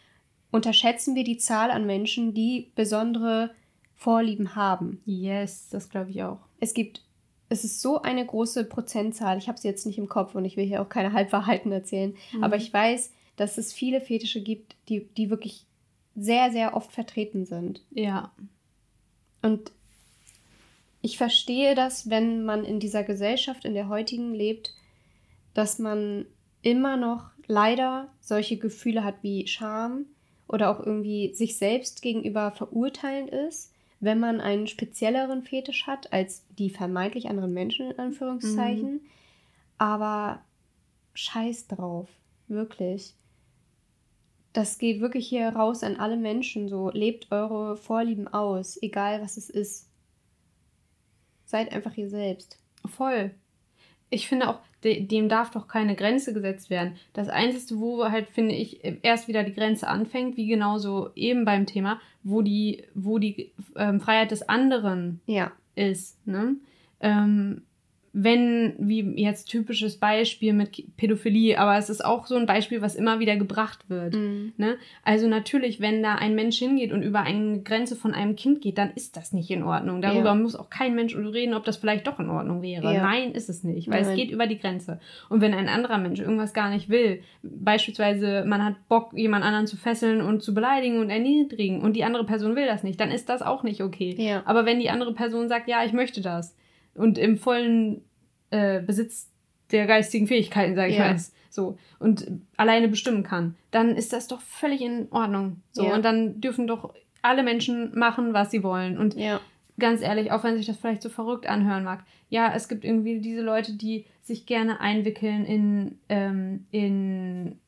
Speaker 1: unterschätzen wir die Zahl an Menschen, die besondere Vorlieben haben.
Speaker 2: Yes, das glaube ich auch.
Speaker 1: Es gibt es ist so eine große Prozentzahl. Ich habe sie jetzt nicht im Kopf und ich will hier auch keine Halbwahrheiten erzählen. Mhm. Aber ich weiß, dass es viele Fetische gibt, die, die wirklich sehr, sehr oft vertreten sind.
Speaker 2: Ja.
Speaker 1: Und ich verstehe das, wenn man in dieser Gesellschaft, in der heutigen lebt, dass man immer noch leider solche Gefühle hat wie Scham oder auch irgendwie sich selbst gegenüber verurteilend ist, wenn man einen spezielleren Fetisch hat als die vermeintlich anderen Menschen in Anführungszeichen. Mhm. Aber scheiß drauf, wirklich. Das geht wirklich hier raus an alle Menschen so. Lebt eure Vorlieben aus, egal was es ist. Seid einfach ihr selbst.
Speaker 2: Voll. Ich finde auch, dem darf doch keine Grenze gesetzt werden. Das Einzige, wo halt, finde ich, erst wieder die Grenze anfängt, wie genauso eben beim Thema, wo die, wo die ähm, Freiheit des anderen
Speaker 1: ja.
Speaker 2: ist. Ne? Ähm, wenn, wie jetzt typisches Beispiel mit Pädophilie, aber es ist auch so ein Beispiel, was immer wieder gebracht wird. Mhm. Ne? Also natürlich, wenn da ein Mensch hingeht und über eine Grenze von einem Kind geht, dann ist das nicht in Ordnung. Darüber ja. muss auch kein Mensch reden, ob das vielleicht doch in Ordnung wäre. Ja. Nein, ist es nicht, weil Nein. es geht über die Grenze. Und wenn ein anderer Mensch irgendwas gar nicht will, beispielsweise man hat Bock, jemand anderen zu fesseln und zu beleidigen und erniedrigen und die andere Person will das nicht, dann ist das auch nicht okay.
Speaker 1: Ja.
Speaker 2: Aber wenn die andere Person sagt, ja, ich möchte das, und im vollen äh, Besitz der geistigen Fähigkeiten, sage ich ja. mal, so und alleine bestimmen kann, dann ist das doch völlig in Ordnung. So ja. und dann dürfen doch alle Menschen machen, was sie wollen und
Speaker 1: ja.
Speaker 2: ganz ehrlich, auch wenn sich das vielleicht so verrückt anhören mag, ja, es gibt irgendwie diese Leute, die sich gerne einwickeln in ähm, in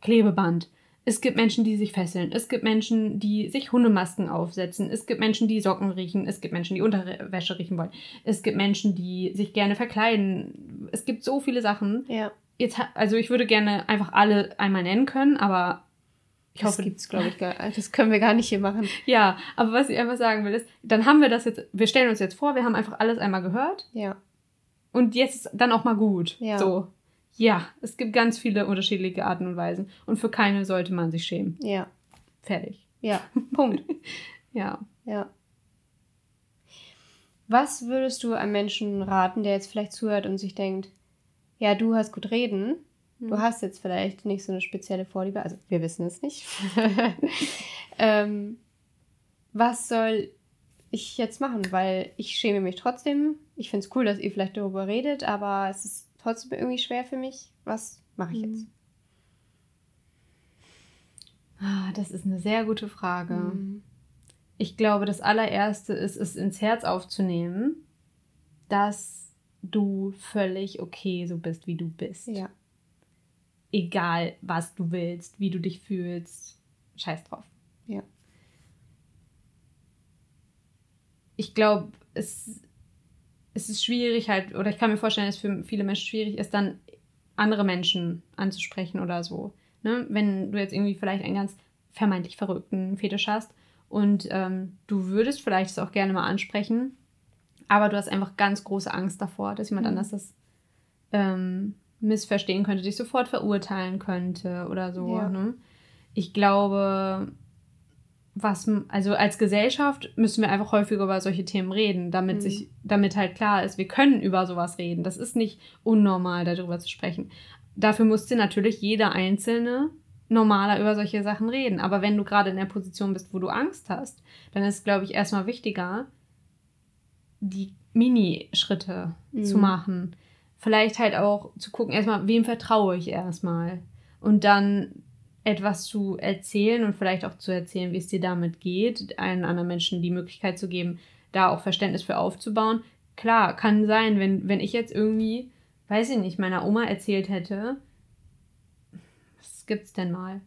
Speaker 2: Klebeband es gibt Menschen, die sich fesseln. Es gibt Menschen, die sich Hundemasken aufsetzen. Es gibt Menschen, die Socken riechen. Es gibt Menschen, die Unterwäsche riechen wollen. Es gibt Menschen, die sich gerne verkleiden. Es gibt so viele Sachen.
Speaker 1: Ja.
Speaker 2: Jetzt, also ich würde gerne einfach alle einmal nennen können, aber
Speaker 1: ich das hoffe, gibt's glaube ich gar. Das können wir gar nicht hier machen.
Speaker 2: Ja, aber was ich einfach sagen will ist, dann haben wir das jetzt. Wir stellen uns jetzt vor, wir haben einfach alles einmal gehört.
Speaker 1: Ja.
Speaker 2: Und jetzt ist dann auch mal gut.
Speaker 1: Ja.
Speaker 2: So. Ja, es gibt ganz viele unterschiedliche Arten und Weisen. Und für keine sollte man sich schämen.
Speaker 1: Ja.
Speaker 2: Fertig.
Speaker 1: Ja, Punkt.
Speaker 2: ja.
Speaker 1: Ja. Was würdest du einem Menschen raten, der jetzt vielleicht zuhört und sich denkt, ja, du hast gut reden, hm. du hast jetzt vielleicht nicht so eine spezielle Vorliebe, also wir wissen es nicht. ähm, was soll ich jetzt machen? Weil ich schäme mich trotzdem. Ich finde es cool, dass ihr vielleicht darüber redet, aber es ist trotzdem irgendwie schwer für mich. Was mache ich jetzt?
Speaker 2: Ah, das ist eine sehr gute Frage. Mhm. Ich glaube, das allererste ist, es ins Herz aufzunehmen, dass du völlig okay so bist, wie du bist.
Speaker 1: Ja.
Speaker 2: Egal, was du willst, wie du dich fühlst. Scheiß drauf.
Speaker 1: Ja.
Speaker 2: Ich glaube, es es ist schwierig halt, oder ich kann mir vorstellen, dass es für viele Menschen schwierig ist, dann andere Menschen anzusprechen oder so. Ne? Wenn du jetzt irgendwie vielleicht einen ganz vermeintlich verrückten Fetisch hast und ähm, du würdest vielleicht es auch gerne mal ansprechen, aber du hast einfach ganz große Angst davor, dass jemand mhm. anders das ähm, missverstehen könnte, dich sofort verurteilen könnte oder so. Ja. Ne? Ich glaube, was, also als Gesellschaft müssen wir einfach häufiger über solche Themen reden, damit mhm. sich, damit halt klar ist, wir können über sowas reden. Das ist nicht unnormal, darüber zu sprechen. Dafür musste natürlich jeder Einzelne normaler über solche Sachen reden. Aber wenn du gerade in der Position bist, wo du Angst hast, dann ist, glaube ich, erstmal wichtiger, die Mini-Schritte mhm. zu machen. Vielleicht halt auch zu gucken, erstmal, wem vertraue ich erstmal. Und dann etwas zu erzählen und vielleicht auch zu erzählen, wie es dir damit geht, einen anderen Menschen die Möglichkeit zu geben, da auch Verständnis für aufzubauen. Klar, kann sein, wenn, wenn ich jetzt irgendwie, weiß ich nicht, meiner Oma erzählt hätte, was gibt's denn mal?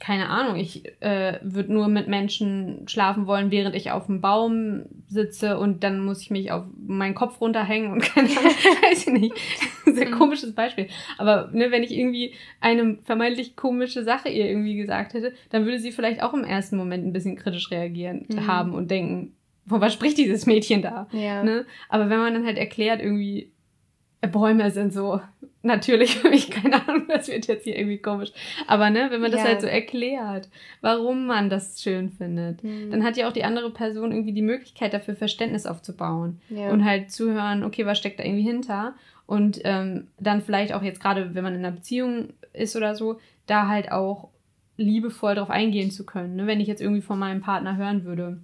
Speaker 2: Keine Ahnung, ich äh, würde nur mit Menschen schlafen wollen, während ich auf dem Baum sitze und dann muss ich mich auf meinen Kopf runterhängen und keine Ahnung, weiß ich nicht. Sehr mhm. komisches Beispiel. Aber ne, wenn ich irgendwie eine vermeintlich komische Sache ihr irgendwie gesagt hätte, dann würde sie vielleicht auch im ersten Moment ein bisschen kritisch reagieren mhm. haben und denken, von was spricht dieses Mädchen da?
Speaker 1: Ja.
Speaker 2: Ne? Aber wenn man dann halt erklärt, irgendwie, Bäume sind so natürlich für mich, keine Ahnung, das wird jetzt hier irgendwie komisch. Aber ne, wenn man das
Speaker 1: Ja.
Speaker 2: halt so erklärt, warum man das schön findet,
Speaker 1: Mhm.
Speaker 2: dann hat ja auch die andere Person irgendwie die Möglichkeit dafür Verständnis aufzubauen
Speaker 1: Ja.
Speaker 2: und halt zuhören, okay, was steckt da irgendwie hinter und ähm, dann vielleicht auch jetzt gerade, wenn man in einer Beziehung ist oder so, da halt auch liebevoll drauf eingehen zu können. Ne? Wenn ich jetzt irgendwie von meinem Partner hören würde,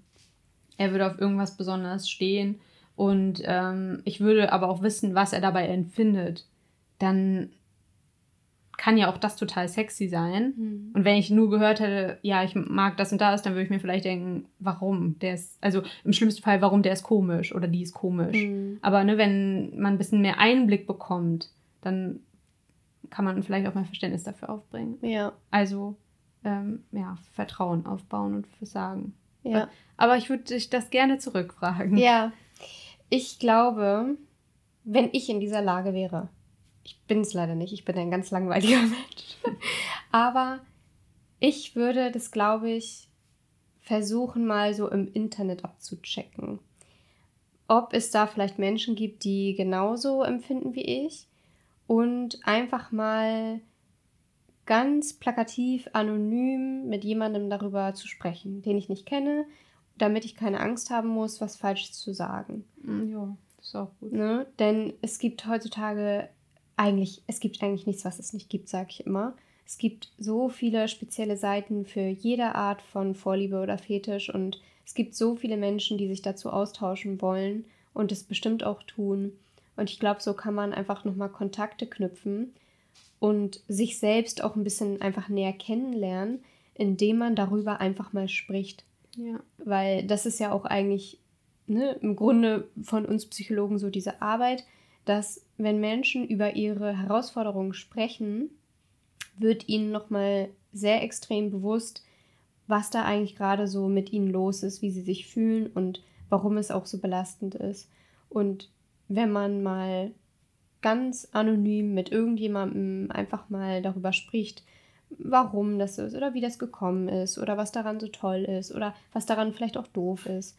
Speaker 2: er würde auf irgendwas besonders stehen und ähm, ich würde aber auch wissen, was er dabei empfindet, dann kann ja auch das total sexy sein.
Speaker 1: Mhm.
Speaker 2: Und wenn ich nur gehört hätte, ja, ich mag das und das, dann würde ich mir vielleicht denken, warum? Der ist, also im schlimmsten Fall, warum der ist komisch oder die ist komisch.
Speaker 1: Mhm.
Speaker 2: Aber ne, wenn man ein bisschen mehr Einblick bekommt, dann kann man vielleicht auch mehr Verständnis dafür aufbringen.
Speaker 1: Ja.
Speaker 2: Also, ähm, ja, Vertrauen aufbauen und Versagen.
Speaker 1: Ja.
Speaker 2: Aber ich würde dich das gerne zurückfragen.
Speaker 1: Ja. Ich glaube, wenn ich in dieser Lage wäre, ich bin es leider nicht, ich bin ein ganz langweiliger Mensch, aber ich würde das, glaube ich, versuchen mal so im Internet abzuchecken. Ob es da vielleicht Menschen gibt, die genauso empfinden wie ich und einfach mal ganz plakativ, anonym mit jemandem darüber zu sprechen, den ich nicht kenne, damit ich keine Angst haben muss, was Falsches zu sagen.
Speaker 2: Mm, Ja, das ist auch gut.
Speaker 1: Ne? Denn es gibt heutzutage eigentlich, es gibt eigentlich nichts, was es nicht gibt, sage ich immer. Es gibt so viele spezielle Seiten für jede Art von Vorliebe oder Fetisch und es gibt so viele Menschen, die sich dazu austauschen wollen und es bestimmt auch tun. Und ich glaube, so kann man einfach nochmal Kontakte knüpfen und sich selbst auch ein bisschen einfach näher kennenlernen, indem man darüber einfach mal spricht
Speaker 2: Ja.
Speaker 1: weil das ist ja auch eigentlich ne, im Grunde von uns Psychologen so diese Arbeit, dass wenn Menschen über ihre Herausforderungen sprechen, wird ihnen nochmal sehr extrem bewusst, was da eigentlich gerade so mit ihnen los ist, wie sie sich fühlen und warum es auch so belastend ist. Und wenn man mal ganz anonym mit irgendjemandem einfach mal darüber spricht, warum das so ist oder wie das gekommen ist oder was daran so toll ist oder was daran vielleicht auch doof ist,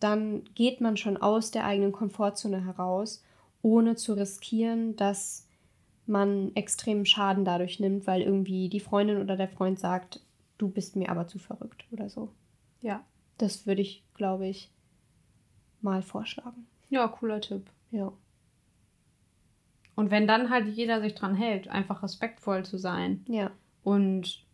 Speaker 1: dann geht man schon aus der eigenen Komfortzone heraus, ohne zu riskieren, dass man extremen Schaden dadurch nimmt, weil irgendwie die Freundin oder der Freund sagt, du bist mir aber zu verrückt oder so.
Speaker 2: Ja.
Speaker 1: Das würde ich, glaube ich, mal vorschlagen.
Speaker 2: Ja, cooler Tipp.
Speaker 1: Ja.
Speaker 2: Und wenn dann halt jeder sich dran hält, einfach respektvoll zu sein
Speaker 1: Ja.
Speaker 2: Und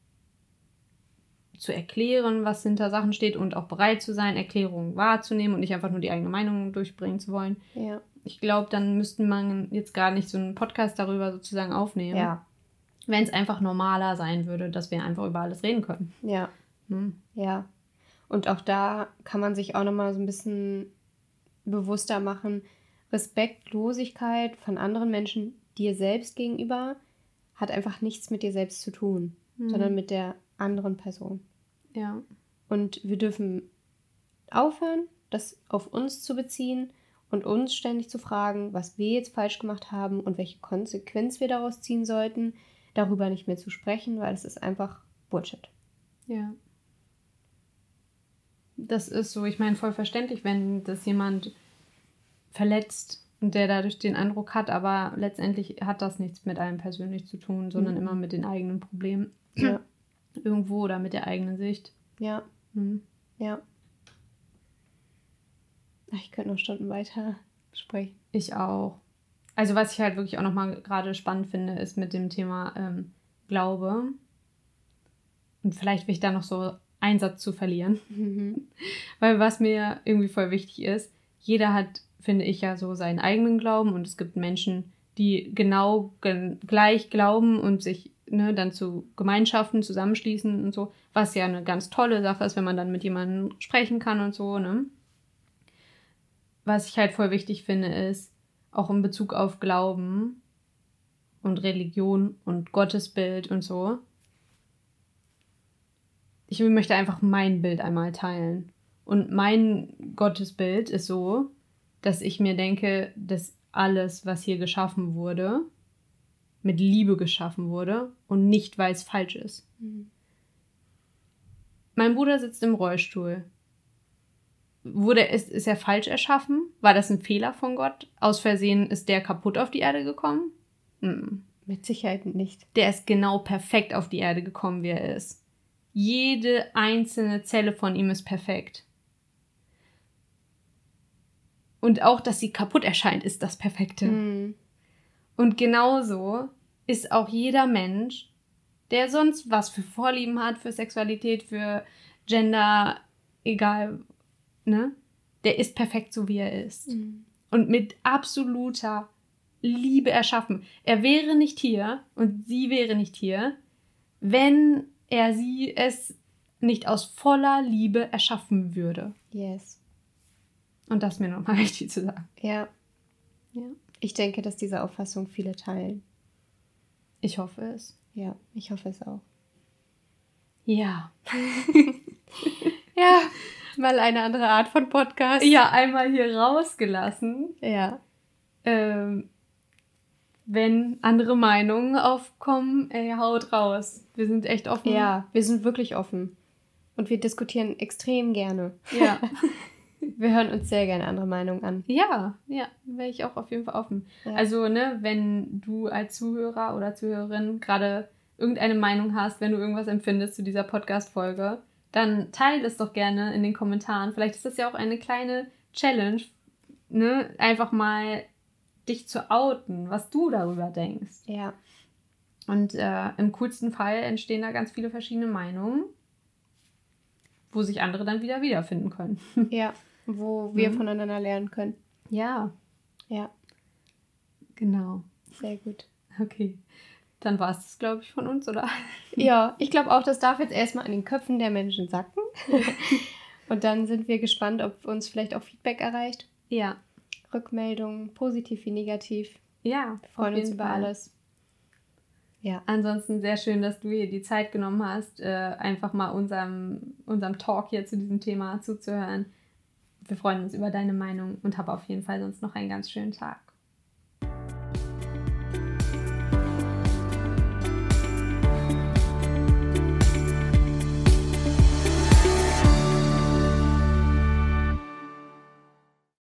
Speaker 2: zu erklären, was hinter Sachen steht und auch bereit zu sein, Erklärungen wahrzunehmen und nicht einfach nur die eigene Meinung durchbringen zu wollen.
Speaker 1: Ja.
Speaker 2: Ich glaube, dann müsste man jetzt gar nicht so einen Podcast darüber sozusagen aufnehmen.
Speaker 1: Ja.
Speaker 2: Wenn es einfach normaler sein würde, dass wir einfach über alles reden können.
Speaker 1: Ja.
Speaker 2: Hm.
Speaker 1: Ja. Und auch da kann man sich auch nochmal so ein bisschen bewusster machen, Respektlosigkeit von anderen Menschen dir selbst gegenüber hat einfach nichts mit dir selbst zu tun,
Speaker 2: Mhm.
Speaker 1: sondern mit der anderen Person.
Speaker 2: Ja.
Speaker 1: Und wir dürfen aufhören, das auf uns zu beziehen und uns ständig zu fragen, was wir jetzt falsch gemacht haben und welche Konsequenz wir daraus ziehen sollten, darüber nicht mehr zu sprechen, weil es ist einfach Bullshit.
Speaker 2: Ja. Das ist so, ich meine, voll verständlich, wenn das jemand verletzt der dadurch den Eindruck hat, aber letztendlich hat das nichts mit einem persönlich zu tun, sondern
Speaker 1: Mhm.
Speaker 2: immer mit den eigenen Problemen
Speaker 1: Ja.
Speaker 2: irgendwo oder mit der eigenen Sicht.
Speaker 1: Ja,
Speaker 2: Hm.
Speaker 1: ja. Ach, Ich könnte noch Stunden weiter sprechen.
Speaker 2: Ich auch. Also was ich halt wirklich auch nochmal gerade spannend finde, ist mit dem Thema ähm, Glaube. Und vielleicht will ich da noch so einen Satz zu verlieren.
Speaker 1: Mhm.
Speaker 2: Weil was mir irgendwie voll wichtig ist, jeder hat, finde ich, ja so seinen eigenen Glauben und es gibt Menschen, die genau gen gleich glauben und sich ne, dann zu Gemeinschaften zusammenschließen und so, was ja eine ganz tolle Sache ist, wenn man dann mit jemandem sprechen kann und so, ne? Was ich halt voll wichtig finde, ist, auch in Bezug auf Glauben und Religion und Gottesbild und so, ich möchte einfach mein Bild einmal teilen. Und mein Gottesbild ist so, dass ich mir denke, dass alles, was hier geschaffen wurde, mit Liebe geschaffen wurde und nicht, weil es falsch ist.
Speaker 1: Mhm.
Speaker 2: Mein Bruder sitzt im Rollstuhl. wurde es ist er falsch erschaffen? War das ein Fehler von Gott? Aus Versehen ist der kaputt auf die Erde gekommen? Hm.
Speaker 1: Mit Sicherheit nicht.
Speaker 2: Der ist genau perfekt auf die Erde gekommen, wie er ist. Jede einzelne Zelle von ihm ist perfekt. Und auch, dass sie kaputt erscheint, ist das Perfekte.
Speaker 1: Mhm.
Speaker 2: Und genauso ist auch jeder Mensch, der sonst was für Vorlieben hat, für Sexualität, für Gender, egal, ne? Der ist perfekt so, wie er ist.
Speaker 1: Mhm.
Speaker 2: Und mit absoluter Liebe erschaffen. Er wäre nicht hier und sie wäre nicht hier, wenn er sie es nicht aus voller Liebe erschaffen würde.
Speaker 1: Yes.
Speaker 2: Und das ist mir nochmal wichtig zu sagen.
Speaker 1: Ja.
Speaker 2: Ja.
Speaker 1: Ich denke, dass diese Auffassung viele teilen.
Speaker 2: Ich hoffe es.
Speaker 1: Ja, ich hoffe es auch.
Speaker 2: Ja.
Speaker 1: Ja, mal eine andere Art von Podcast.
Speaker 2: Ja, einmal hier rausgelassen.
Speaker 1: Ja.
Speaker 2: Ähm, wenn andere Meinungen aufkommen, ey, haut raus. Wir sind echt offen.
Speaker 1: Ja, wir sind wirklich offen. Und wir diskutieren extrem gerne.
Speaker 2: Ja.
Speaker 1: Wir hören uns sehr gerne andere Meinungen an.
Speaker 2: Ja, ja, wäre ich auch auf jeden Fall offen.
Speaker 1: Ja.
Speaker 2: Also, ne, wenn du als Zuhörer oder Zuhörerin gerade irgendeine Meinung hast, wenn du irgendwas empfindest zu dieser Podcast-Folge, dann teile es doch gerne in den Kommentaren. Vielleicht ist das ja auch eine kleine Challenge, ne, einfach mal dich zu outen, was du darüber denkst.
Speaker 1: Ja.
Speaker 2: Und äh, im coolsten Fall entstehen da ganz viele verschiedene Meinungen, wo sich andere dann wieder wiederfinden können.
Speaker 1: Ja. Wo wir
Speaker 2: Mhm.
Speaker 1: voneinander lernen können.
Speaker 2: Ja,
Speaker 1: Ja,
Speaker 2: genau.
Speaker 1: sehr gut.
Speaker 2: Okay. Dann war es das, glaube ich, von uns, oder?
Speaker 1: Ja, ich glaube auch, das darf jetzt erstmal an den Köpfen der Menschen sacken. Und dann sind wir gespannt, ob uns vielleicht auch Feedback erreicht.
Speaker 2: Ja.
Speaker 1: Rückmeldungen, positiv wie negativ.
Speaker 2: Ja,
Speaker 1: Wir freuen uns über
Speaker 2: Fall.
Speaker 1: alles. Ja.
Speaker 2: Ansonsten sehr schön, dass du hier die Zeit genommen hast, äh, einfach mal unserem, unserem Talk hier zu diesem Thema zuzuhören. Wir freuen uns über deine Meinung und hab auf jeden Fall sonst noch einen ganz schönen Tag.